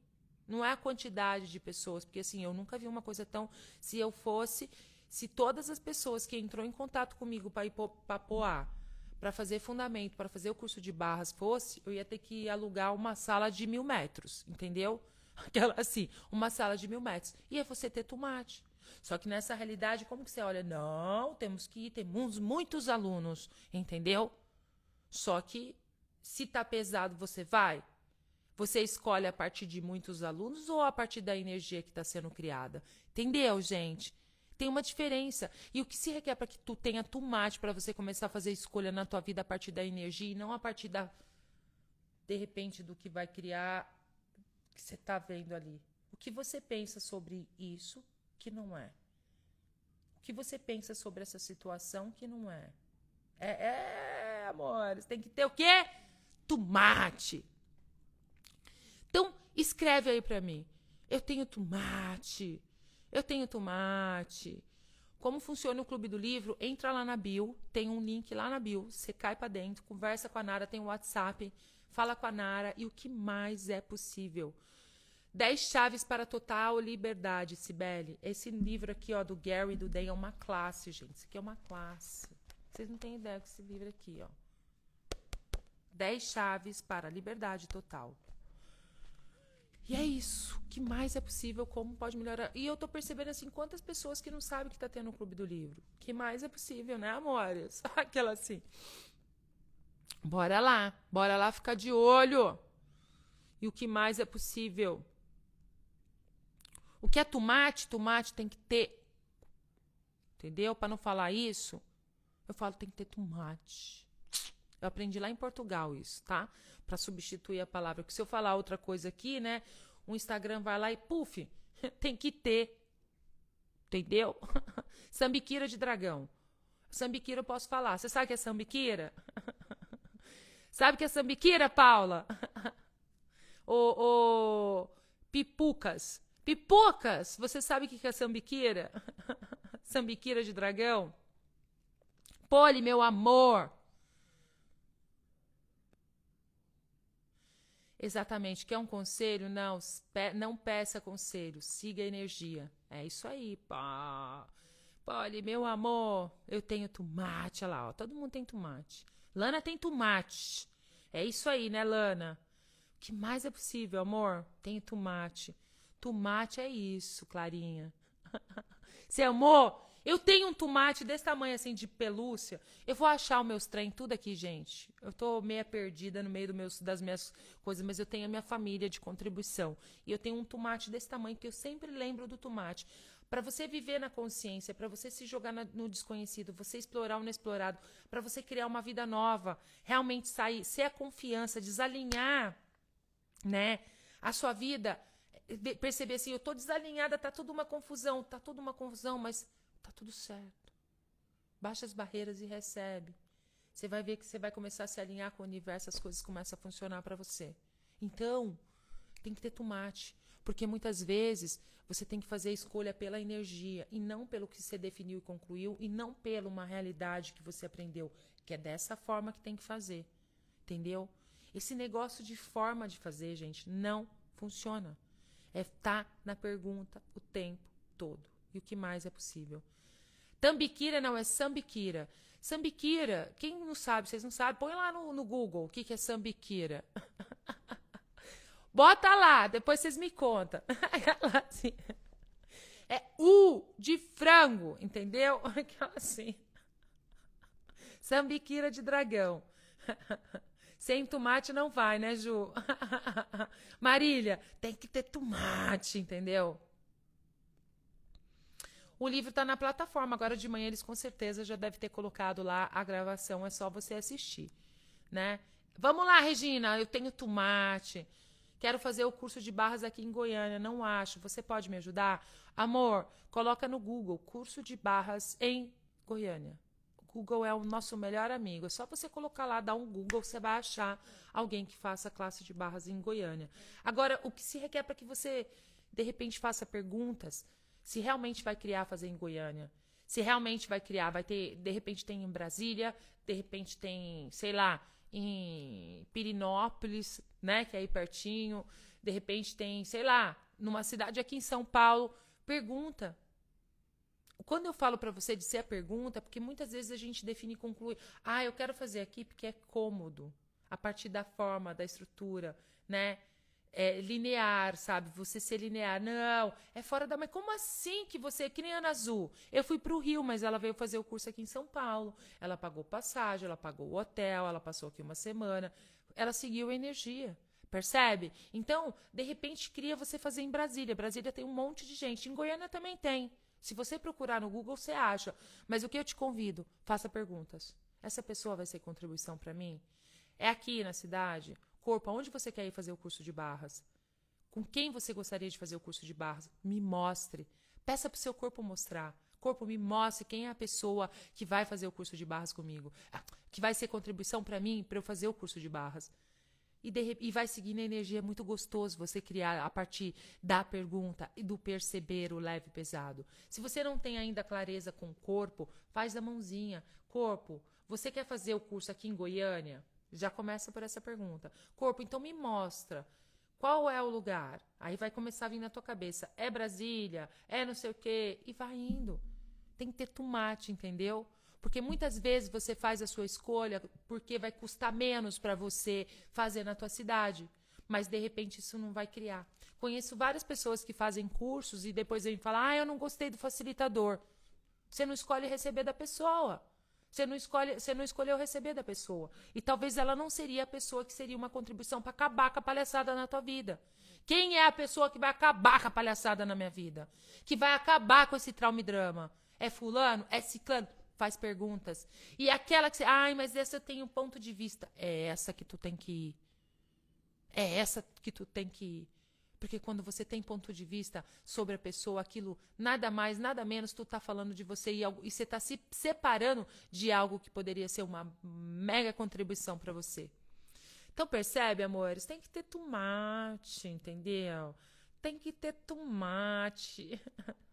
Não é a quantidade de pessoas, porque assim, eu nunca vi uma coisa tão. Se eu fosse, se todas as pessoas que entrou em contato comigo para ir Poá, para fazer fundamento, para fazer o curso de barras fosse, eu ia ter que alugar uma sala de mil metros, entendeu? Aquela assim, uma sala de mil metros. E aí você ter tomate. Só que nessa realidade, como que você olha? Não, temos que ir, temos muitos alunos, entendeu? Só que se tá pesado, você vai? Você escolhe a partir de muitos alunos ou a partir da energia que está sendo criada? Entendeu, gente? Tem uma diferença. E o que se requer para que tu tenha tomate para você começar a fazer escolha na tua vida a partir da energia e não a partir da de repente do que vai criar que você está vendo ali. O que você pensa sobre isso que não é? O que você pensa sobre essa situação que não é? É, é amores, tem que ter o quê? Tomate. Então, escreve aí para mim. Eu tenho tomate. Eu tenho tomate. Como funciona o Clube do Livro? Entra lá na bio, tem um link lá na bio. Você cai para dentro, conversa com a Nara, tem o WhatsApp, fala com a Nara e o que mais é possível. 10 chaves para total liberdade, Sibeli. Esse livro aqui, ó, do Gary e do Day é uma classe, gente. Isso aqui é uma classe. Vocês não têm ideia desse livro aqui, ó. 10 chaves para liberdade total. E é isso. Que mais é possível? Como pode melhorar? E eu tô percebendo assim, quantas pessoas que não sabem que tá tendo o Clube do Livro. Que mais é possível, né, amores? Aquela assim. Bora lá. Bora lá ficar de olho. E o que mais é possível? O que é tomate? Tomate tem que ter. Entendeu? Para não falar isso, eu falo tem que ter tomate. Eu aprendi lá em Portugal isso, tá? Para substituir a palavra. Porque se eu falar outra coisa aqui, né? O Instagram vai lá e puf, tem que ter. Entendeu? sambiquira de dragão. Sambiquira eu posso falar. Você sabe o que é sambiquira? sabe o que é sambiquira, Paula? ô, ô, pipucas. Pipocas! Você sabe o que é sambiquira? sambiquira de dragão? Poli, meu amor! Exatamente. Quer um conselho? Não, não peça conselho. Siga a energia. É isso aí, pá. Poli, meu amor, eu tenho tomate. Olha lá, ó. Todo mundo tem tomate. Lana tem tomate. É isso aí, né, Lana? O que mais é possível, amor? Tenho tomate. Tomate é isso, Clarinha. Você amou? Eu tenho um tomate desse tamanho assim de pelúcia. Eu vou achar os meus trem tudo aqui, gente. Eu tô meia perdida no meio do meus, das minhas coisas, mas eu tenho a minha família de contribuição. E eu tenho um tomate desse tamanho que eu sempre lembro do tomate. Para você viver na consciência, para você se jogar na, no desconhecido, você explorar o inexplorado, para você criar uma vida nova, realmente sair, ser a confiança, desalinhar, né, a sua vida perceber assim, eu tô desalinhada, tá tudo uma confusão, tá tudo uma confusão, mas tá tudo certo. Baixa as barreiras e recebe. Você vai ver que você vai começar a se alinhar com o universo, as coisas começam a funcionar para você. Então, tem que ter tomate, porque muitas vezes você tem que fazer a escolha pela energia e não pelo que você definiu e concluiu e não pela uma realidade que você aprendeu, que é dessa forma que tem que fazer. Entendeu? Esse negócio de forma de fazer, gente, não funciona. É estar tá na pergunta o tempo todo. E o que mais é possível? Tambiquira não é sambiquira. Sambiquira, quem não sabe, vocês não sabem, põe lá no, no Google o que, que é sambiquira. Bota lá, depois vocês me contam. assim. É U de frango, entendeu? Aquela assim. Sambiquira de dragão. Sem tomate não vai, né, Ju? Marília, tem que ter tomate, entendeu? O livro está na plataforma. Agora de manhã eles com certeza já devem ter colocado lá a gravação. É só você assistir, né? Vamos lá, Regina. Eu tenho tomate. Quero fazer o curso de barras aqui em Goiânia. Não acho. Você pode me ajudar? Amor, coloca no Google curso de barras em Goiânia. Google é o nosso melhor amigo. É só você colocar lá, dar um Google, você vai achar alguém que faça classe de barras em Goiânia. Agora, o que se requer para que você, de repente, faça perguntas, se realmente vai criar fazer em Goiânia, se realmente vai criar, vai ter, de repente tem em Brasília, de repente tem, sei lá, em Pirinópolis, né, que é aí pertinho, de repente tem, sei lá, numa cidade aqui em São Paulo, pergunta. Quando eu falo para você de ser a pergunta, porque muitas vezes a gente define e conclui, ah, eu quero fazer aqui porque é cômodo, a partir da forma, da estrutura, né? É, linear, sabe? Você ser linear. Não, é fora da. Mas como assim que você. Que nem Ana Azul. Eu fui para o Rio, mas ela veio fazer o curso aqui em São Paulo. Ela pagou passagem, ela pagou o hotel, ela passou aqui uma semana. Ela seguiu a energia. Percebe? Então, de repente, cria você fazer em Brasília. Brasília tem um monte de gente. Em Goiânia também tem. Se você procurar no Google, você acha. Mas o que eu te convido? Faça perguntas. Essa pessoa vai ser contribuição para mim? É aqui na cidade? Corpo, aonde você quer ir fazer o curso de barras? Com quem você gostaria de fazer o curso de barras? Me mostre. Peça para o seu corpo mostrar. Corpo, me mostre quem é a pessoa que vai fazer o curso de barras comigo. Ah, que vai ser contribuição para mim para eu fazer o curso de barras. E, de, e vai seguir na energia. É muito gostoso você criar a partir da pergunta e do perceber o leve e pesado. Se você não tem ainda clareza com o corpo, faz a mãozinha. Corpo, você quer fazer o curso aqui em Goiânia? Já começa por essa pergunta. Corpo, então me mostra. Qual é o lugar? Aí vai começar a vir na tua cabeça. É Brasília? É não sei o quê? E vai indo. Tem que ter tomate, entendeu? Porque muitas vezes você faz a sua escolha porque vai custar menos para você fazer na tua cidade. Mas de repente isso não vai criar. Conheço várias pessoas que fazem cursos e depois vêm falar: ah, eu não gostei do facilitador. Você não escolhe receber da pessoa. Você não, escolhe, você não escolheu receber da pessoa. E talvez ela não seria a pessoa que seria uma contribuição para acabar com a palhaçada na tua vida. Quem é a pessoa que vai acabar com a palhaçada na minha vida? Que vai acabar com esse trauma e drama? É fulano? É ciclano? Faz perguntas. E aquela que você. Ai, mas essa eu tenho um ponto de vista. É essa que tu tem que ir. É essa que tu tem que ir. Porque quando você tem ponto de vista sobre a pessoa, aquilo nada mais, nada menos, tu tá falando de você e, e você tá se separando de algo que poderia ser uma mega contribuição para você. Então percebe, amores? Tem que ter tomate, entendeu? Tem que ter tomate.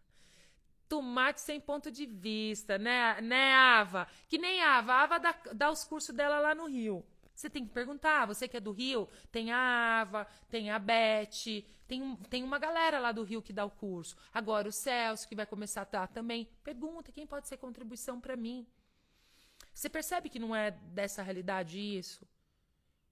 tomate sem ponto de vista, né, né, Ava? Que nem Ava. Ava dá, dá os cursos dela lá no Rio. Você tem que perguntar, você que é do Rio, tem a Ava, tem a Beth, tem, tem uma galera lá do Rio que dá o curso. Agora o Celso, que vai começar a dar também. Pergunta quem pode ser contribuição para mim. Você percebe que não é dessa realidade isso?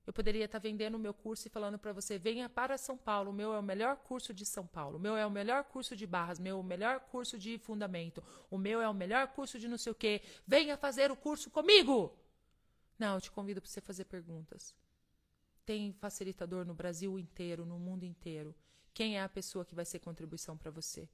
Eu poderia estar vendendo o meu curso e falando para você: venha para São Paulo, o meu é o melhor curso de São Paulo, o meu é o melhor curso de barras, meu é o melhor curso de fundamento, o meu é o melhor curso de não sei o quê. Venha fazer o curso comigo! Não, eu te convido para você fazer perguntas. Tem facilitador no Brasil inteiro, no mundo inteiro. Quem é a pessoa que vai ser contribuição para você?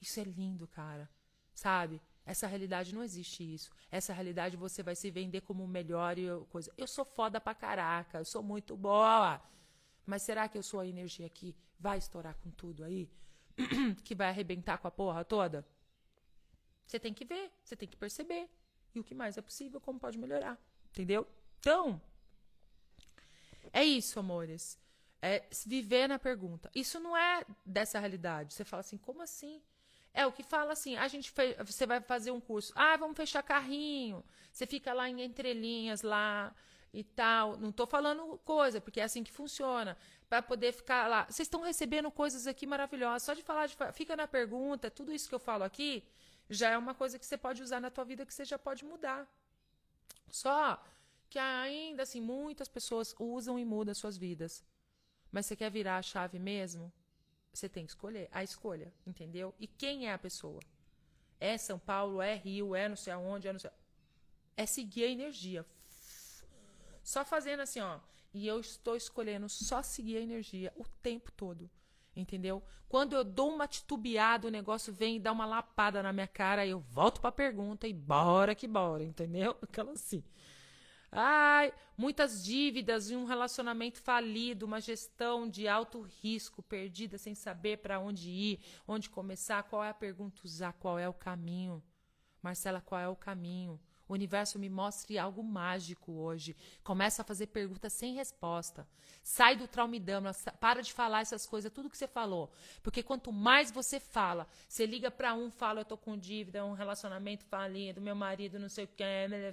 Isso é lindo, cara. Sabe? Essa realidade não existe isso. Essa realidade você vai se vender como o melhor e coisa. Eu sou foda pra caraca, eu sou muito boa. Mas será que eu sou a energia que vai estourar com tudo aí? que vai arrebentar com a porra toda? Você tem que ver, você tem que perceber. E o que mais é possível, como pode melhorar. Entendeu? Então, é isso, amores. É viver na pergunta. Isso não é dessa realidade. Você fala assim, como assim? É o que fala assim, a gente fe... você vai fazer um curso. Ah, vamos fechar carrinho. Você fica lá em entrelinhas lá e tal. Não estou falando coisa, porque é assim que funciona. Para poder ficar lá. Vocês estão recebendo coisas aqui maravilhosas. Só de falar de fica na pergunta, tudo isso que eu falo aqui já é uma coisa que você pode usar na tua vida que você já pode mudar. Só que ainda assim muitas pessoas usam e mudam suas vidas. Mas você quer virar a chave mesmo? Você tem que escolher a escolha, entendeu? E quem é a pessoa? É São Paulo, é Rio, é não sei aonde, é não sei. É seguir a energia. Só fazendo assim, ó. E eu estou escolhendo só seguir a energia o tempo todo. Entendeu? Quando eu dou uma titubeada, o negócio vem e dá uma lapada na minha cara, eu volto para a pergunta e bora que bora, entendeu? Aquela assim. Ai, muitas dívidas e um relacionamento falido, uma gestão de alto risco, perdida sem saber para onde ir, onde começar, qual é a pergunta usar, qual é o caminho. Marcela, qual é o caminho? O universo me mostre algo mágico hoje. Começa a fazer perguntas sem resposta. Sai do traumidama, para de falar essas coisas, tudo que você falou. Porque quanto mais você fala, você liga para um, fala, eu tô com dívida, um relacionamento falido, meu marido não sei o que,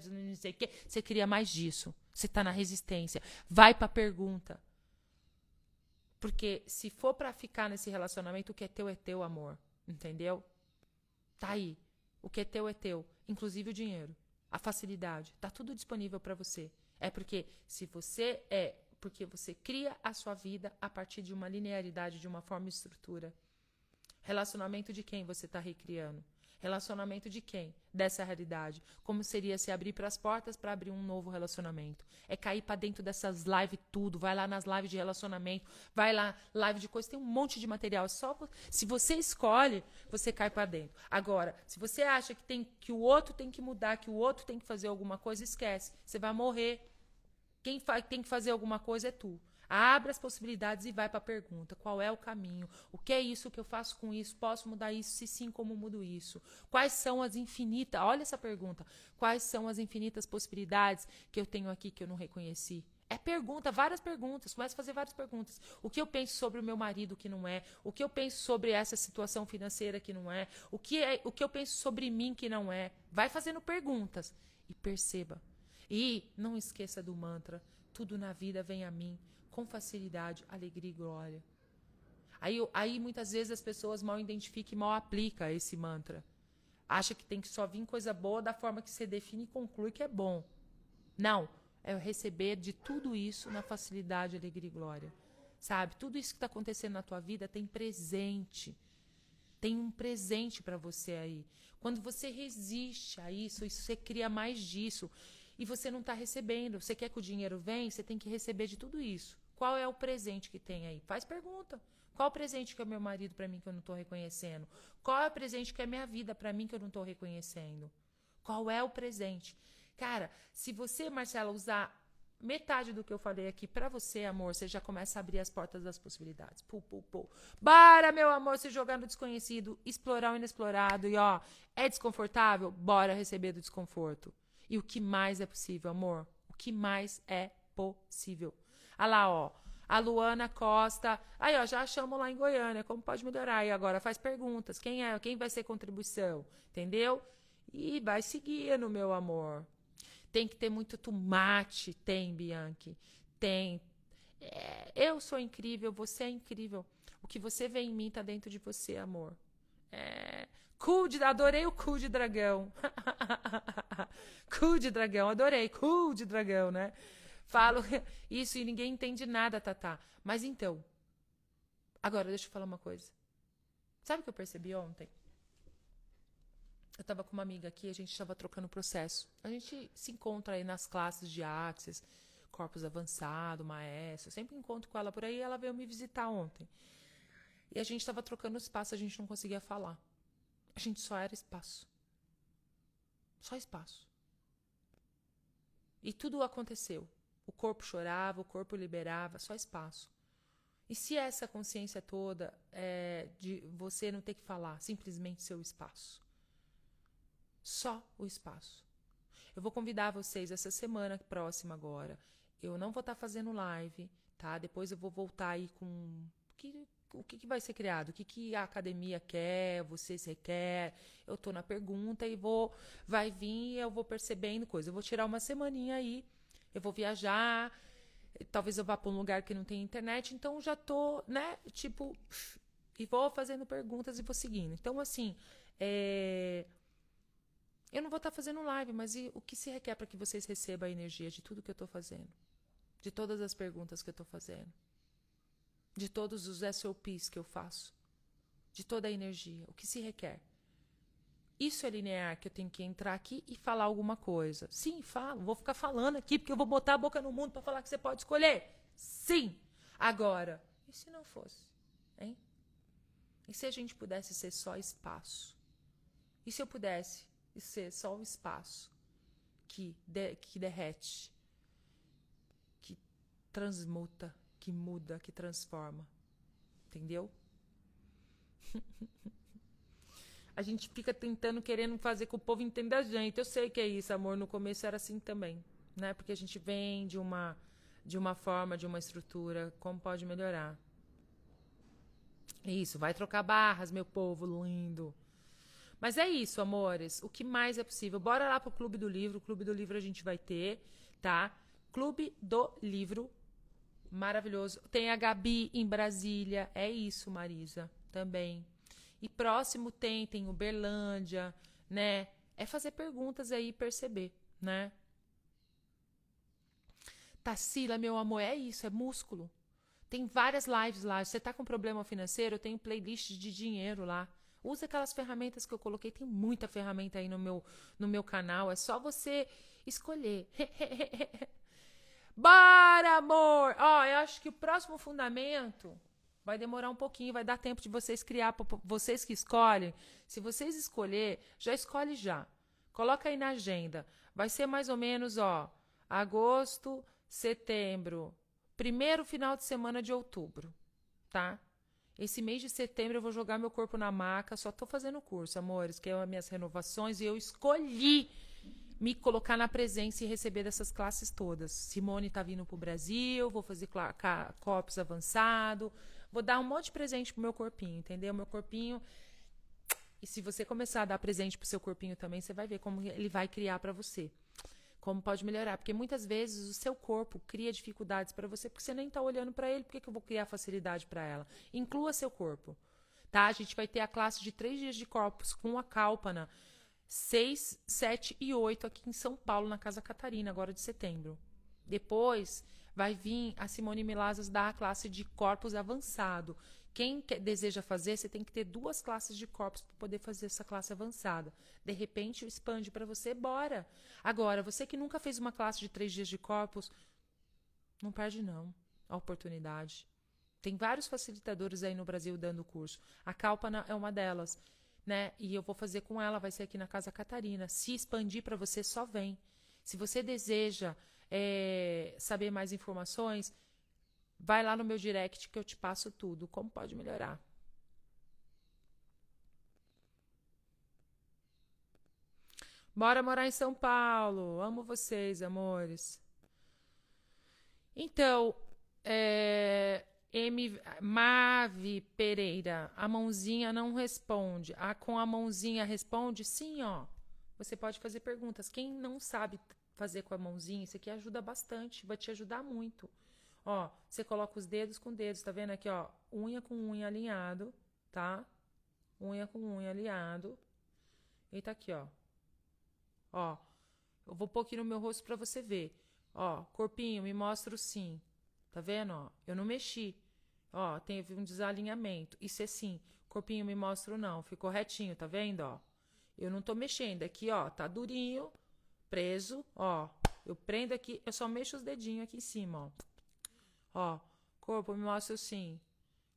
não sei o que, você cria mais disso. Você tá na resistência. Vai pra pergunta. Porque se for para ficar nesse relacionamento, o que é teu é teu, amor. Entendeu? Tá aí. O que é teu é teu, inclusive o dinheiro, a facilidade, tá tudo disponível para você. É porque se você é, porque você cria a sua vida a partir de uma linearidade, de uma forma e estrutura. Relacionamento de quem você está recriando? Relacionamento de quem? Dessa realidade. Como seria se abrir para as portas para abrir um novo relacionamento? É cair para dentro dessas lives tudo. Vai lá nas lives de relacionamento, vai lá live de coisa, tem um monte de material. Só se você escolhe, você cai para dentro. Agora, se você acha que tem que o outro tem que mudar, que o outro tem que fazer alguma coisa, esquece. Você vai morrer. Quem tem que fazer alguma coisa é tu. Abre as possibilidades e vai para a pergunta: qual é o caminho? O que é isso que eu faço com isso? Posso mudar isso? Se sim, como mudo isso? Quais são as infinitas? Olha essa pergunta. Quais são as infinitas possibilidades que eu tenho aqui que eu não reconheci? É pergunta, várias perguntas. Começa a fazer várias perguntas. O que eu penso sobre o meu marido que não é? O que eu penso sobre essa situação financeira que não é? O que, é, o que eu penso sobre mim que não é? Vai fazendo perguntas e perceba. E não esqueça do mantra: tudo na vida vem a mim com facilidade, alegria e glória. Aí, aí muitas vezes as pessoas mal identificam e mal aplicam esse mantra. Acha que tem que só vir coisa boa da forma que você define e conclui que é bom. Não, é receber de tudo isso na facilidade, alegria e glória. Sabe? Tudo isso que está acontecendo na tua vida tem presente. Tem um presente para você aí. Quando você resiste a isso, isso você cria mais disso. E você não está recebendo. Você quer que o dinheiro venha, você tem que receber de tudo isso. Qual é o presente que tem aí? Faz pergunta. Qual o presente que é meu marido para mim que eu não estou reconhecendo? Qual é o presente que é minha vida para mim que eu não estou reconhecendo? Qual é o presente? Cara, se você, Marcela, usar metade do que eu falei aqui para você, amor, você já começa a abrir as portas das possibilidades. Pô, pô, pô. Bora, meu amor, se jogar no desconhecido, explorar o inexplorado e ó, é desconfortável? Bora receber do desconforto. E o que mais é possível, amor? O que mais é possível? Ah lá, ó. A Luana Costa. Aí, ó, já achamos lá em Goiânia. Como pode melhorar? E agora faz perguntas. Quem é? Quem vai ser contribuição? Entendeu? E vai seguindo, meu amor. Tem que ter muito tomate. Tem, Bianchi. Tem. É, eu sou incrível, você é incrível. O que você vê em mim tá dentro de você, amor. É. De, adorei o cool de dragão. cool de dragão, adorei. Cool de dragão, né? Falo isso e ninguém entende nada, Tatá. Mas então, agora deixa eu falar uma coisa. Sabe o que eu percebi ontem? Eu estava com uma amiga aqui, a gente estava trocando processo. A gente se encontra aí nas classes de Axis, Corpus Avançado, Maestro. Eu sempre encontro com ela por aí. Ela veio me visitar ontem. E a gente estava trocando espaço, a gente não conseguia falar. A gente só era espaço. Só espaço. E tudo aconteceu. O corpo chorava, o corpo liberava, só espaço. E se essa consciência toda é de você não ter que falar, simplesmente seu espaço? Só o espaço. Eu vou convidar vocês essa semana próxima agora. Eu não vou estar tá fazendo live, tá? Depois eu vou voltar aí com que, o que, que vai ser criado, o que, que a academia quer, vocês requer. Eu estou na pergunta e vou, vai vir, eu vou percebendo coisa. Eu vou tirar uma semaninha aí eu vou viajar, talvez eu vá para um lugar que não tem internet, então já tô, né, tipo, e vou fazendo perguntas e vou seguindo. Então, assim, é... eu não vou estar tá fazendo live, mas o que se requer para que vocês recebam a energia de tudo que eu estou fazendo? De todas as perguntas que eu estou fazendo? De todos os SOPs que eu faço? De toda a energia? O que se requer? Isso é linear que eu tenho que entrar aqui e falar alguma coisa. Sim, falo. Vou ficar falando aqui porque eu vou botar a boca no mundo para falar que você pode escolher. Sim. Agora, e se não fosse? Hein? E se a gente pudesse ser só espaço? E se eu pudesse ser só o espaço que, de, que derrete, que transmuta, que muda, que transforma? Entendeu? a gente fica tentando, querendo fazer com que o povo entenda a gente. Eu sei que é isso, amor. No começo era assim também, né? Porque a gente vem de uma, de uma forma, de uma estrutura. Como pode melhorar? Isso, vai trocar barras, meu povo lindo. Mas é isso, amores. O que mais é possível? Bora lá pro Clube do Livro. O Clube do Livro a gente vai ter, tá? Clube do Livro. Maravilhoso. Tem a Gabi em Brasília. É isso, Marisa. Também. E próximo tem, tem Uberlândia, né? É fazer perguntas aí e perceber, né? Tassila, meu amor, é isso, é músculo. Tem várias lives lá. Se você tá com problema financeiro, eu tenho playlist de dinheiro lá. Usa aquelas ferramentas que eu coloquei. Tem muita ferramenta aí no meu, no meu canal. É só você escolher. Bora, amor! Ó, eu acho que o próximo fundamento vai demorar um pouquinho, vai dar tempo de vocês criar, vocês que escolhem. Se vocês escolher, já escolhe já. Coloca aí na agenda. Vai ser mais ou menos, ó, agosto, setembro, primeiro final de semana de outubro, tá? Esse mês de setembro eu vou jogar meu corpo na maca, só tô fazendo curso, amores, que é as minhas renovações e eu escolhi me colocar na presença e receber dessas classes todas. Simone tá vindo pro Brasil, vou fazer COPS avançado, vou dar um monte de presente pro meu corpinho, entendeu? Meu corpinho e se você começar a dar presente pro seu corpinho também, você vai ver como ele vai criar para você como pode melhorar. Porque muitas vezes o seu corpo cria dificuldades para você porque você nem está olhando para ele. Por que, que eu vou criar facilidade para ela? Inclua seu corpo. Tá? A gente vai ter a classe de três dias de corpos com a cálpana 6, 7 e 8 aqui em São Paulo, na Casa Catarina, agora de setembro. Depois vai vir a Simone Milazas dar a classe de corpos avançado, quem quer, deseja fazer, você tem que ter duas classes de corpos para poder fazer essa classe avançada. De repente, expande para você, bora. Agora, você que nunca fez uma classe de três dias de corpos, não perde não a oportunidade. Tem vários facilitadores aí no Brasil dando curso. A Calpana é uma delas, né? E eu vou fazer com ela, vai ser aqui na Casa Catarina. Se expandir para você, só vem. Se você deseja é, saber mais informações, Vai lá no meu direct que eu te passo tudo, como pode melhorar. Bora morar em São Paulo. Amo vocês, amores. Então, é, M, Mave Pereira, a mãozinha não responde. A, com a mãozinha responde? Sim, ó. Você pode fazer perguntas. Quem não sabe fazer com a mãozinha, isso aqui ajuda bastante, vai te ajudar muito. Ó, você coloca os dedos com dedos, tá vendo aqui, ó? Unha com unha alinhado, tá? Unha com unha alinhado. E tá aqui, ó. Ó, eu vou pôr aqui no meu rosto para você ver. Ó, corpinho, me mostra o sim. Tá vendo, ó? Eu não mexi. Ó, teve um desalinhamento. Isso é sim. Corpinho, me mostra o não. Ficou retinho, tá vendo, ó? Eu não tô mexendo. Aqui, ó, tá durinho, preso, ó. Eu prendo aqui, eu só mexo os dedinhos aqui em cima, ó. Ó, corpo, me mostra sim.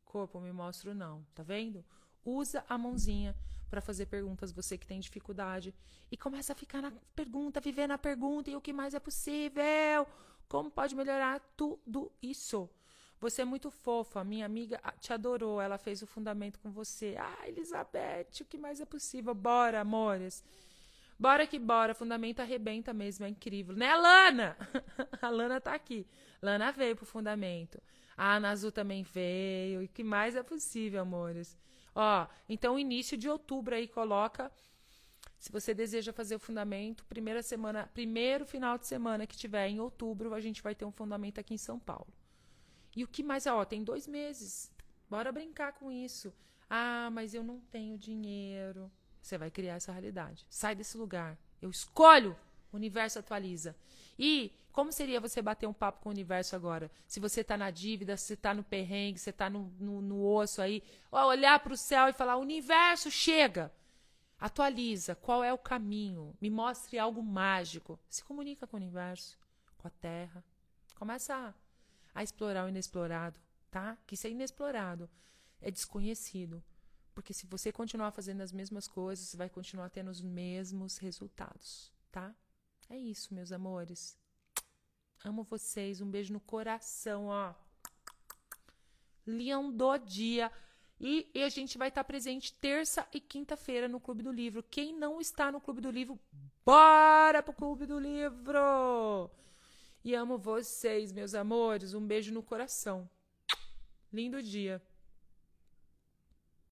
Corpo, me mostra não. Tá vendo? Usa a mãozinha para fazer perguntas, você que tem dificuldade. E começa a ficar na pergunta, viver na pergunta e o que mais é possível. Como pode melhorar tudo isso? Você é muito fofa, minha amiga te adorou, ela fez o fundamento com você. Ah, Elizabeth, o que mais é possível? Bora, amores. Bora que bora, fundamento arrebenta mesmo, é incrível. Né, Lana? a Lana tá aqui. Lana veio pro fundamento. A Ana Azul também veio. E o que mais é possível, amores? Ó, então início de outubro aí coloca se você deseja fazer o fundamento, primeira semana, primeiro final de semana que tiver em outubro, a gente vai ter um fundamento aqui em São Paulo. E o que mais? Ó, tem dois meses. Bora brincar com isso. Ah, mas eu não tenho dinheiro. Você vai criar essa realidade. Sai desse lugar. Eu escolho. O universo atualiza. E como seria você bater um papo com o universo agora? Se você está na dívida, se está no perrengue, se está no, no, no, osso aí, olhar para o céu e falar: universo, chega! Atualiza, qual é o caminho? Me mostre algo mágico. Se comunica com o universo, com a terra. Começa a, a explorar o inexplorado, tá? Que isso é inexplorado, é desconhecido. Porque se você continuar fazendo as mesmas coisas, você vai continuar tendo os mesmos resultados, tá? É isso, meus amores. Amo vocês. Um beijo no coração, ó. Leão do dia. E, e a gente vai estar presente terça e quinta-feira no Clube do Livro. Quem não está no Clube do Livro, bora pro Clube do Livro! E amo vocês, meus amores. Um beijo no coração. Lindo dia.